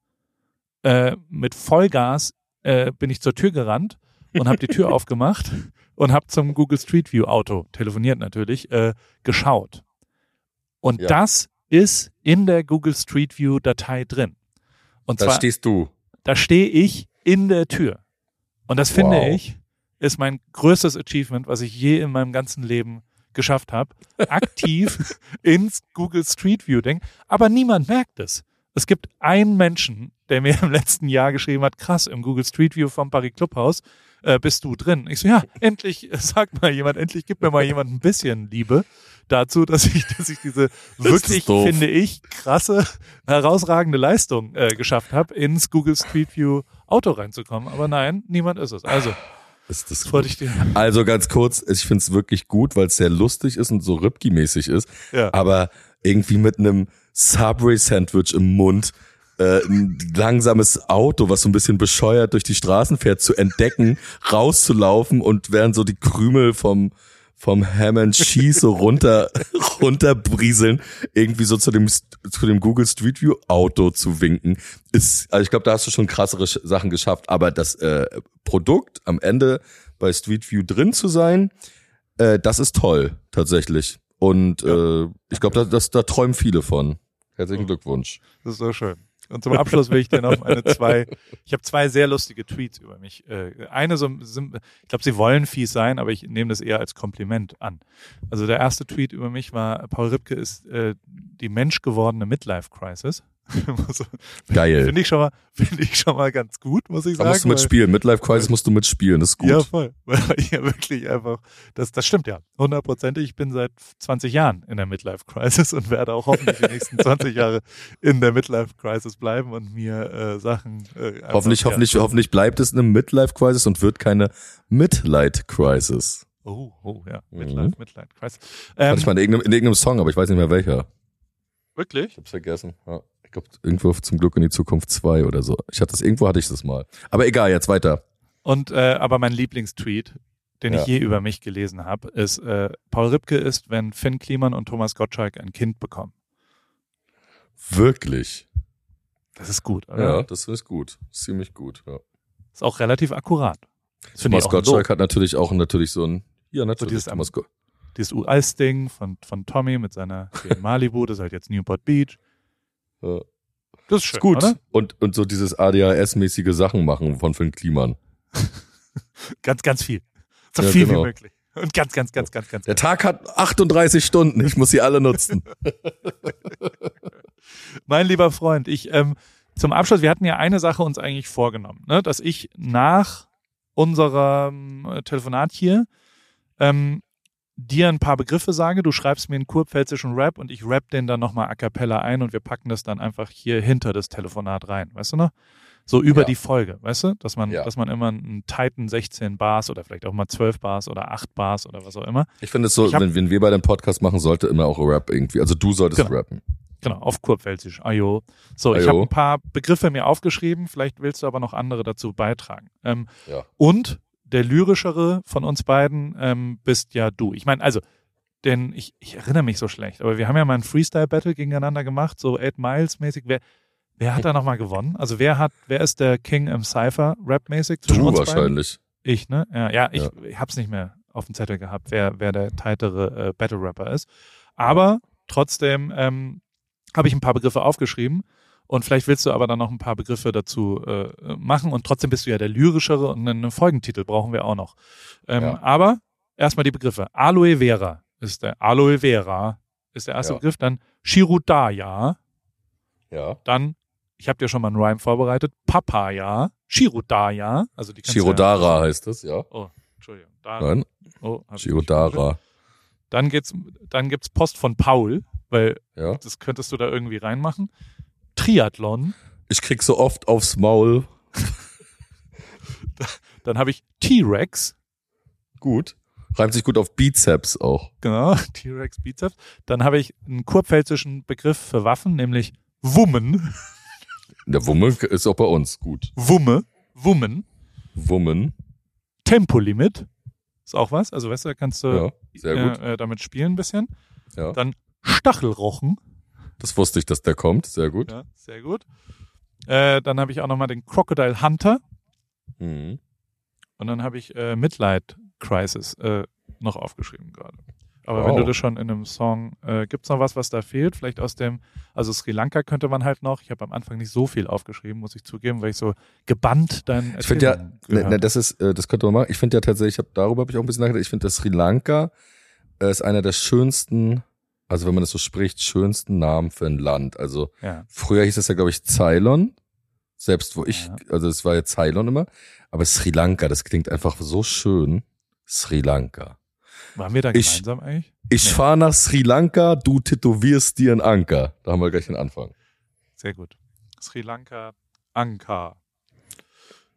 äh, mit Vollgas äh, bin ich zur Tür gerannt und habe die Tür aufgemacht und habe zum Google Street View Auto telefoniert natürlich äh, geschaut. Und Ja. das ist in der Google Street View Datei drin. Und Da zwar stehst du. da stehe ich in der Tür. Und das finde Wow. ich, ist mein größtes Achievement, was ich je in meinem ganzen Leben geschafft habe. Aktiv ins Google Street View denken. Aber niemand merkt es. Es gibt einen Menschen, der mir im letzten Jahr geschrieben hat, krass, im Google Street View vom Paris Clubhaus äh, bist du drin. Ich so, ja, endlich, äh, sag mal jemand, endlich gibt mir mal jemand ein bisschen Liebe dazu, dass ich, dass ich diese wirklich, finde ich, krasse, herausragende Leistung äh, geschafft habe, ins Google Street View Auto reinzukommen. Aber nein, niemand ist es. Also, Ist das wollte ich dir. Also ganz kurz, ich finde es wirklich gut, weil es sehr lustig ist und so Ripki-mäßig ist. Ja. Aber irgendwie mit einem Subway-Sandwich im Mund äh, ein langsames Auto, was so ein bisschen bescheuert durch die Straßen fährt, zu entdecken, rauszulaufen und während so die Krümel vom vom Ham and Cheese so runter runterbrieseln, irgendwie so zu dem zu dem Google Street View Auto zu winken, ist also ich glaube, da hast du schon krassere Sachen geschafft, aber das äh, Produkt am Ende bei Street View drin zu sein, äh, das ist toll tatsächlich und äh, ich glaube, da, das da träumen viele von. Herzlichen Glückwunsch. Das ist so schön. Und zum Abschluss will ich dir noch meine zwei, ich habe zwei sehr lustige Tweets über mich. Äh, Eine so, ich glaube, sie wollen fies sein, aber ich nehme das eher als Kompliment an. Also der erste Tweet über mich war, Paul Ripke ist äh, die menschgewordene Midlife-Crisis. So, Geil. Finde ich schon mal, finde ich schon mal ganz gut, muss ich Da sagen. musst du mitspielen. Midlife Crisis musst du mitspielen. Das ist gut. Ja, voll. Weil ja wirklich einfach, das, das stimmt ja. Hundertprozentig. Ich bin seit 20 Jahren in der Midlife Crisis und werde auch hoffentlich die nächsten 20 Jahre in der Midlife Crisis bleiben und mir äh, Sachen. Äh, einfach- Hoffentlich, ja. hoffentlich, hoffentlich bleibt es eine Midlife Crisis und wird keine Midlight Crisis. Oh, oh, ja. Mhm. Midlife, Midlife Crisis. Hatte Ähm, ich mal in irgendeinem, in irgendeinem Song, aber ich weiß nicht mehr welcher. wirklich? Ich hab's vergessen. Ja. Ich glaube, irgendwo zum Glück in die Zukunft 2 oder so. Ich hatte das, irgendwo hatte ich das mal. Aber egal, jetzt weiter. Und äh, aber mein Lieblingstweet, den Ja. ich je über mich gelesen habe, ist, äh, Paul Ripke ist, wenn Finn Kliman und Thomas Gottschalk ein Kind bekommen. Wirklich. Das ist gut, oder? Ja, das ist gut. Ziemlich gut. Ja. Ist auch relativ akkurat. Das Thomas Gottschalk hat natürlich auch natürlich so ein, ja natürlich, dieses Thomas Go Dieses US-Ding von, von Tommy mit seiner Malibu, das ist halt jetzt Newport Beach. Ja. Das ist schön, ist gut. oder? Und, und so dieses ADHS-mäßige Sachen machen von Finn Kliman. Ganz, ganz viel. So Ja, viel genau. wie möglich. Und ganz, ganz, ganz, ganz, ganz. Der Tag hat 38 Stunden, ich muss sie alle nutzen. Mein lieber Freund, ich ähm, zum Abschluss, wir hatten ja eine Sache uns eigentlich vorgenommen, ne? dass ich nach unserem äh, Telefonat hier ähm, dir ein paar Begriffe sage, du schreibst mir einen kurpfälzischen Rap und ich rap den dann nochmal a cappella ein und wir packen das dann einfach hier hinter das Telefonat rein, weißt du noch? So über Ja. die Folge, weißt du? Dass man, Ja. dass man immer einen Titan 16 Bars oder vielleicht auch mal 12 Bars oder 8 Bars oder was auch immer. Ich finde es so, Ich hab- wenn, wenn wir bei dem Podcast machen, sollte immer auch Rap irgendwie. Also du solltest Genau. rappen. Genau, auf Kurpfälzisch. Ajo. So, ich Ajo. habe ein paar Begriffe mir aufgeschrieben, vielleicht willst du aber noch andere dazu beitragen. Ähm, Ja. Und der lyrischere von uns beiden ähm, bist ja du. Ich meine, also, denn ich, ich erinnere mich so schlecht, aber wir haben ja mal ein Freestyle-Battle gegeneinander gemacht, so Eight Miles-mäßig. Wer, wer hat da nochmal gewonnen? Also wer hat, wer ist der King im Cypher rap-mäßig Du uns beiden? wahrscheinlich. Ich, ne? Ja, ja ich, Ja. ich hab's nicht mehr auf dem Zettel gehabt, wer, wer der tightere äh, Battle Rapper ist. Aber trotzdem ähm, habe ich ein paar Begriffe aufgeschrieben und vielleicht willst du aber dann noch ein paar Begriffe dazu äh, machen und trotzdem bist du ja der lyrischere und einen Folgentitel brauchen wir auch noch. Ähm, Ja. Aber erstmal die Begriffe. Aloe Vera ist der Aloe Vera ist der erste Ja. Begriff, dann Shirudaya, Ja. dann ich habe dir schon mal einen Rhyme vorbereitet, Papaya, Shirudaya, also die Shirodara heißt das, ja. Ja, oh, Entschuldigung. Da, Nein, oh, Shirodara. Dann geht's, dann gibt's Post von Paul, weil Ja. das könntest du da irgendwie reinmachen. Triathlon. Ich krieg so oft aufs Maul. Dann habe ich T-Rex. Gut. Reimt sich gut auf Bizeps auch. Genau, T-Rex Bizeps. Dann habe ich einen kurpfälzischen Begriff für Waffen, nämlich Wummen. Der Wumme ist auch bei uns gut. Wumme. Wummen. Wummen. Tempolimit. Ist auch was. Also weißt du, da kannst du Ja. Äh, äh, damit spielen ein bisschen. Ja. Dann Stachelrochen. Das wusste ich, dass der kommt. Sehr gut. Ja, sehr gut. Äh, dann habe ich auch nochmal den Crocodile Hunter. Mhm. Und dann habe ich äh, Midlight Crisis äh, noch aufgeschrieben gerade. Aber Wow. wenn du das schon in einem Song, äh, gibt's noch was, was da fehlt? Vielleicht aus dem, also Sri Lanka könnte man halt noch. Ich habe am Anfang nicht so viel aufgeschrieben, muss ich zugeben, weil ich so gebannt dann. Ich finde ja, ne, ne, das ist, äh, das könnte man machen. Ich finde ja tatsächlich, ich hab, darüber habe ich auch ein bisschen nachgedacht. Ich finde, dass Sri Lanka äh, ist einer der schönsten, also wenn man das so spricht, schönsten Namen für ein Land. Also ja. früher hieß es ja, glaube ich, Ceylon. Selbst wo ich, Ja. also es war ja Ceylon immer. Aber Sri Lanka, das klingt einfach so schön. Sri Lanka. Waren wir da Ich- gemeinsam eigentlich? Ich Nee. fahr nach Sri Lanka, du tätowierst dir einen Anker. Da haben wir gleich den Anfang. Sehr gut. Sri Lanka, Anka.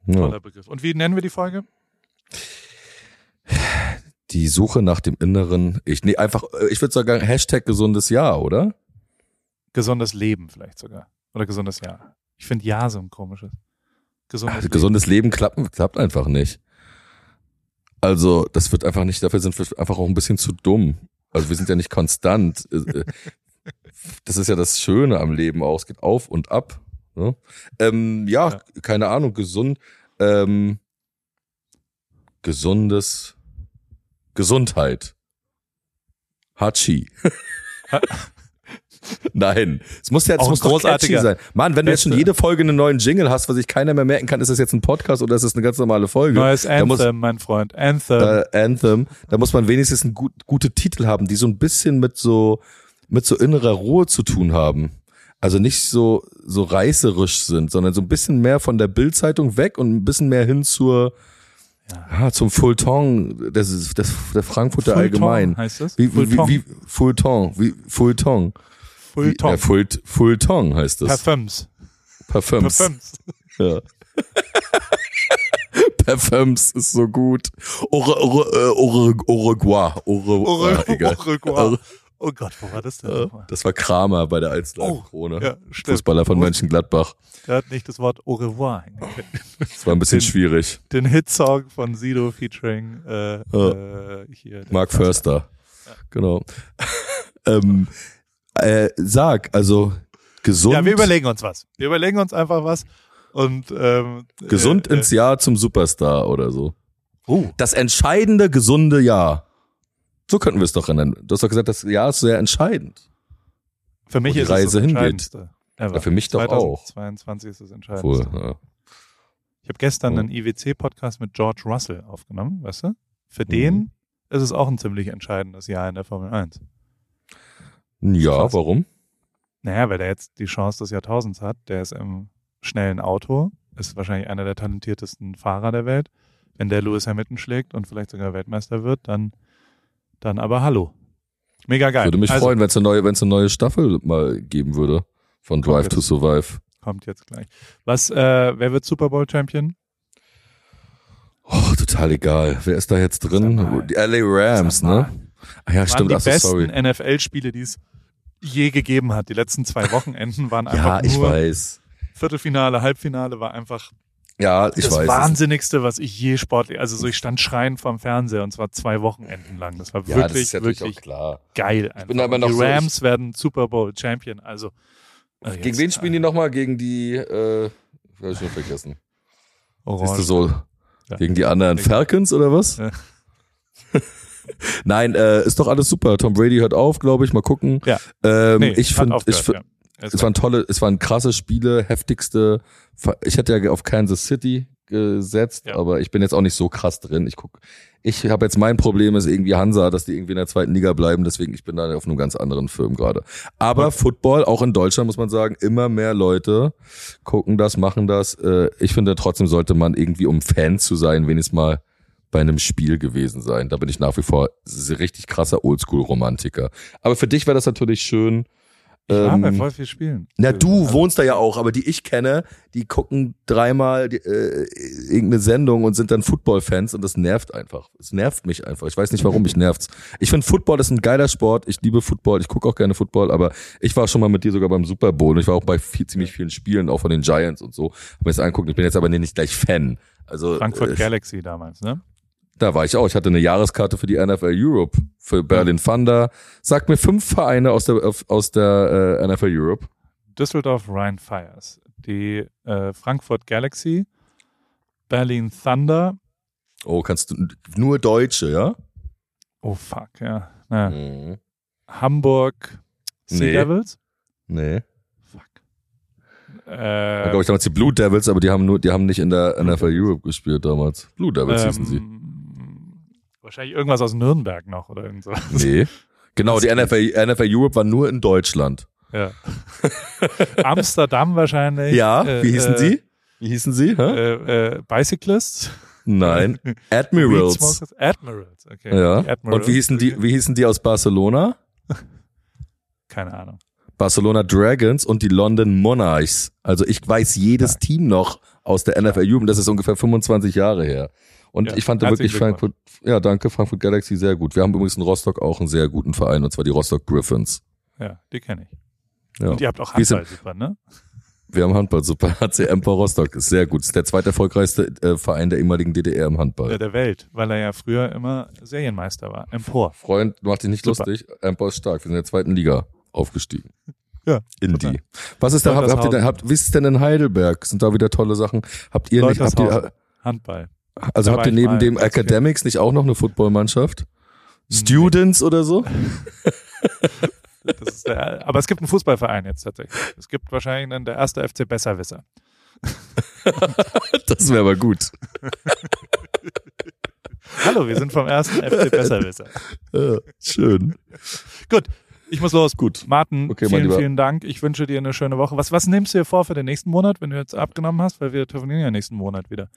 Ja. Toller Begriff. Und wie nennen wir die Folge? Die Suche nach dem Inneren. Ich nee, einfach, äh, ich würde sagen, Hashtag gesundes Jahr, oder? Gesundes Leben vielleicht sogar. Oder gesundes Jahr. Ich finde Ja so ein komisches. Gesundes Ach, Leben. gesundes Leben klappt, klappt einfach nicht. Also, das wird einfach nicht, dafür sind wir einfach auch ein bisschen zu dumm. Also, wir sind ja nicht konstant. Äh, äh, Das ist ja das Schöne am Leben auch. Es geht auf und ab. Ne? Ähm, ja, Ja. keine Ahnung, gesund. Ähm, gesundes Gesundheit. Hachi. Nein, es muss ja, ein muss großartiger sein. Mann, wenn du jetzt schon Beste. jede Folge einen neuen Jingle hast, was sich keiner mehr merken kann, ist das jetzt ein Podcast oder ist das eine ganz normale Folge? Neues Da muss- Anthem, mein Freund. Anthem. äh, Anthem, da muss man wenigstens einen gut, gute Titel haben, die so ein bisschen mit so mit so innerer Ruhe zu tun haben. Also nicht so so reißerisch sind, sondern so ein bisschen mehr von der Bildzeitung weg und ein bisschen mehr hin zur ja. zum Feuilleton des, des der Frankfurter Feuilleton Allgemein. heißt das? Wie, wie, Feuilleton. wie, Feuilleton, wie Feuilleton. Wie, Feuilleton. ja, Feuillet- Feuilleton heißt das. Parfums. Parfums. Parfums. Ja. Parfums ist so gut. Äh, Uruguay. Ah, egal. Uruguay. Oh Gott, wo war das denn? Ja, nochmal? Das war Kramer bei der Oh, Alster-Krone. ja, stimmt. Fußballer von Mönchengladbach. Der hat nicht das Wort Au revoir hingekriegt. Das war ein bisschen Den- schwierig. Den Hitsong von Sido featuring äh, äh, hier. Mark Förster. Genau. ähm, äh, sag, also gesund, Ja, wir überlegen uns was. Wir überlegen uns einfach was und ähm, gesund äh, ins Jahr zum Superstar oder so. Oh. Das entscheidende, gesunde Jahr. So könnten wir es doch nennen. Du hast doch gesagt, das Jahr ist sehr entscheidend. Für mich ist Reise es das. Entscheidendste. Ja, für mich doch auch. 2022 ist das Entscheidendste. ja. Ich habe gestern Ja. einen IWC-Podcast mit George Russell aufgenommen, weißt du? Für Mhm. den ist es auch ein ziemlich entscheidendes Jahr in der Formel 1. ja, Krass. warum? Naja, weil der jetzt die Chance des Jahrtausends hat. Der ist im schnellen Auto, ist wahrscheinlich einer der talentiertesten Fahrer der Welt. Wenn der Lewis Hamilton schlägt und vielleicht sogar Weltmeister wird, dann, dann aber hallo. Mega geil. Würde mich also, freuen, wenn es eine neue, wenn es eine neue Staffel mal geben würde von Drive to Survive. Kommt jetzt gleich. Was, äh, wer wird Super Bowl Champion? Oh, total egal. Wer ist da jetzt drin? Die LA Rams, ne? Ah ja, stimmt. die Ach so, besten. NFL-Spiele, die es je gegeben hat. Die letzten zwei Wochenenden waren Ja, einfach ich nur weiß. Viertelfinale, Halbfinale war einfach Ja, ich das weiß. Wahnsinnigste, was ich je sportlich, also so ich stand schreiend vorm Fernseher und zwar zwei Wochenenden lang. Das war ja, das wirklich, ja natürlich wirklich auch klar. geil. Die so- Rams werden Super Bowl Champion. Also äh, Gegen jetzt, wen spielen die nochmal? Gegen die, äh, hab ich schon vergessen. äh, Orange. Siehst du so, Ja. gegen die anderen Gegen- Falcons oder was? Ja. Nein, äh, ist doch alles super. Tom Brady hört auf, glaube ich. Mal gucken. Ja. Ähm, Nee, ich finde, ich ja. Es es waren tolle, es waren krasse Spiele, heftigste. Ich hätte ja auf Kansas City gesetzt, Ja. aber ich bin jetzt auch nicht so krass drin. Ich guck, ich habe jetzt mein Problem ist irgendwie Hansa, dass die irgendwie in der zweiten Liga bleiben. Deswegen ich bin da auf einem ganz anderen Film gerade. Aber Football, auch in Deutschland muss man sagen, immer mehr Leute gucken das, machen das. Äh, Ich finde trotzdem sollte man irgendwie, um Fan zu sein, wenigstens mal bei einem Spiel gewesen sein. Da bin ich nach wie vor richtig krasser Oldschool-Romantiker. Aber für dich wäre das natürlich schön. Ich war bei ähm, voll viel Spielen. na, du also, wohnst da ja auch, aber die ich kenne, die gucken dreimal die, äh, irgendeine Sendung und sind dann Football-Fans und das nervt einfach. Es nervt mich einfach. Ich weiß nicht, warum mich nervt's. Ich finde Football ist ein geiler Sport. Ich liebe Football. Ich gucke auch gerne Football, aber ich war schon mal mit dir sogar beim Super Bowl und ich war auch bei viel, ziemlich vielen Spielen, auch von den Giants und so. Hab mir das anguckt. Ich bin jetzt aber nicht gleich Fan. Also Frankfurt äh, Galaxy damals, ne? Da war ich auch. Ich hatte eine Jahreskarte für die NFL Europe, für Berlin Thunder. Sag mir fünf Vereine aus der aus der äh, NFL Europe. Düsseldorf Rhine Fires, die äh, Frankfurt Galaxy, Berlin Thunder. Oh, kannst du nur Deutsche, ja? Oh fuck, ja. ja. Mhm. Hamburg Sea Nee. Devils. Nee. Fuck. Da Äh, glaube ich damals die Blue Devils, aber die haben nur, die haben nicht in der NFL Europe gespielt damals. Blue Devils hießen sie. Wahrscheinlich irgendwas aus Nürnberg noch oder irgend so. Nee. Genau, die NFL, NFL Europe war nur in Deutschland. Ja. Amsterdam wahrscheinlich. Ja, Äh, wie hießen äh, sie? Wie hießen sie? Äh, äh, Bicyclists. Nein. Admirals. Admirals, okay. Ja. Admirals, Und wie hießen die, wie hießen die aus Barcelona? Keine Ahnung. Barcelona Dragons und die London Monarchs. Also ich weiß jedes Team noch aus der NFL Europe. Das ist ungefähr 25 Jahre her. Und Ja, ich fand da wirklich Frankfurt, ja danke, Frankfurt Galaxy sehr gut. Wir haben übrigens in Rostock auch einen sehr guten Verein, und zwar die Rostock Griffins. Ja, die kenne ich. Ja. Und ihr habt auch Wie sind- Handball, super, ne? Wir haben Handball, super. HC Emper Rostock ist sehr gut. Ist der zweite erfolgreichste äh, Verein der ehemaligen DDR im Handball. Der, der Welt, weil er ja früher immer Serienmeister war. Empor. Freund, mach dich nicht Super. lustig. Emper ist stark. Wir sind in der zweiten Liga aufgestiegen. Ja. In die. Was ist da, habt, habt ihr denn, habt, wie ist es denn in Heidelberg? Sind da wieder tolle Sachen? Habt ihr nicht, habt ihr. Handball. Also Da habt ihr neben dem Kind. Academics nicht auch noch eine Footballmannschaft? Students oder so? Der, aber es gibt einen Fußballverein jetzt tatsächlich. Es gibt wahrscheinlich dann der erste FC Besserwisser. Das wäre aber gut. Hallo, wir sind vom ersten FC Besserwisser. Ja, schön. Gut, ich muss los. Gut. Martin, Okay, vielen, vielen Dank. Ich wünsche dir eine schöne Woche. Was, was nimmst du dir vor für den nächsten Monat, wenn du jetzt abgenommen hast? Weil wir telefonieren ja nächsten Monat wieder.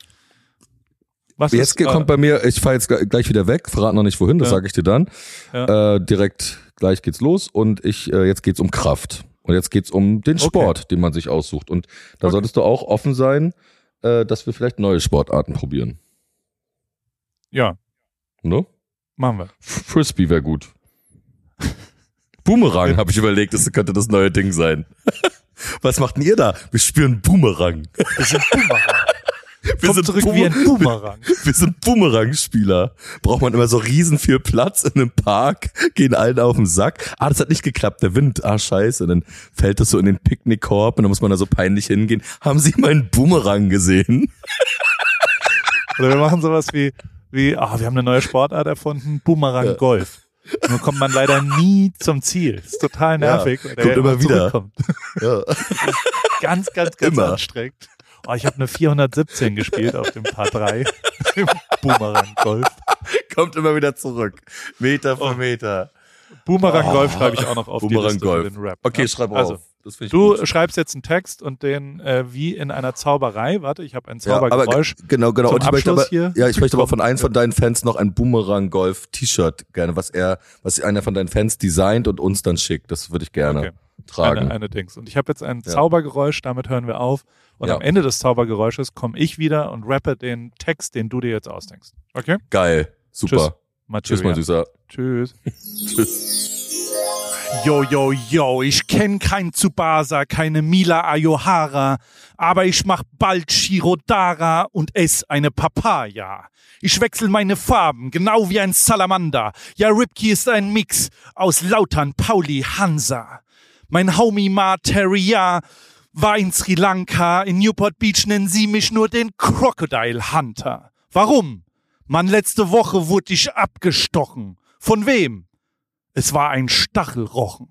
Was Jetzt ist, kommt bei mir, ich fahre jetzt gl- gleich wieder weg, verrate noch nicht wohin, das Ja. sage ich dir dann. Ja. Äh, direkt gleich geht's los und ich äh, jetzt geht's um Kraft. Und jetzt geht's um den Okay. Sport, den man sich aussucht. Und da Okay. solltest du auch offen sein, äh, dass wir vielleicht neue Sportarten probieren. ja, Ne? machen wir. Frisbee wäre gut. Boomerang, habe ich überlegt, das könnte das neue Ding sein. Was macht denn ihr da? Wir spüren Boomerang. Wir sind Boomerang. Wir Kommt zurück Boom- wie ein Boomerang. Wir sind Boomerang-Spieler. Braucht man immer so riesen viel Platz in einem Park, gehen allen auf den Sack. Ah, das hat nicht geklappt, der Wind, ah scheiße. Und dann fällt das so in den Picknickkorb und dann muss man da so peinlich hingehen. Haben Sie meinen Boomerang gesehen? Oder wir machen sowas wie wie, ah, wir haben eine neue Sportart erfunden, Boomerang Golf. Nur kommt man leider nie zum Ziel. Ist total nervig. der kommt immer wieder. Ja. Ganz, ganz, ganz Immer. anstrengend. Oh, ich habe eine 417 gespielt auf dem Paar 3 im Boomerang Golf. Kommt immer wieder zurück. Meter für Meter. Boomerang Golf schreibe ich auch noch auf die Boomerang Liste Golf. für den Rap. Okay, ja. schreib auf. Also, ich du gut. schreibst jetzt einen Text und den äh, wie in einer Zauberei. Warte, ich habe ein Ja, aber Zaubergeräusch. g- genau, genau. zum Und ich möchte aber, Abschluss hier ja, ich möchte aber von einem von deinen Fans noch ein Boomerang Golf T-Shirt gerne, was er, was einer von deinen Fans designt und uns dann schickt. Das würde ich gerne Okay. Tragen. Eine, eine Dings. Und ich habe jetzt ein Ja. Zaubergeräusch, damit hören wir auf. Und Ja. am Ende des Zaubergeräusches komme ich wieder und rappe den Text, den du dir jetzt ausdenkst. Okay? Geil. Super. Materia. Tschüss, mein Süßer. Tschüss. Tschüss. Yo, yo, yo, ich kenn kein Tsubasa, keine Mila Ayohara, aber ich mach bald Shirodara und ess eine Papaya. Ich wechsel meine Farben, genau wie ein Salamander. Ja, Ripkey ist ein Mix aus Lautern, Pauli, Hansa. Mein Homie Materia war in Sri Lanka, in Newport Beach nennen sie mich nur den Crocodile Hunter. Warum? Mann, letzte Woche wurde ich abgestochen. Von wem? Es war ein Stachelrochen.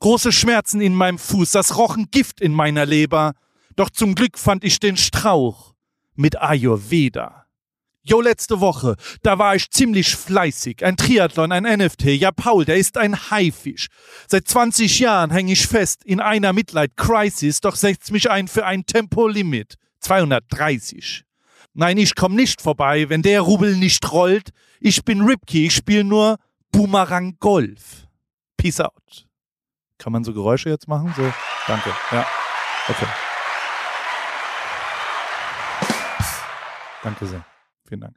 Große Schmerzen in meinem Fuß, das Rochen Gift in meiner Leber. Doch zum Glück fand ich den Strauch mit Ayurveda. Jo, letzte Woche, da war ich ziemlich fleißig. Ein Triathlon, ein NFT. Ja, Paul, der ist ein Haifisch. Seit 20 Jahren häng ich fest in einer Midlight Crisis, doch setzt mich ein für ein Tempolimit. 230. Nein, ich komm nicht vorbei, wenn der Rubel nicht rollt. Ich bin Ripkey, ich spiel nur Boomerang Golf. Peace out. Kann man so Geräusche jetzt machen? So, danke. Ja. Okay. Danke sehr. Vielen Dank.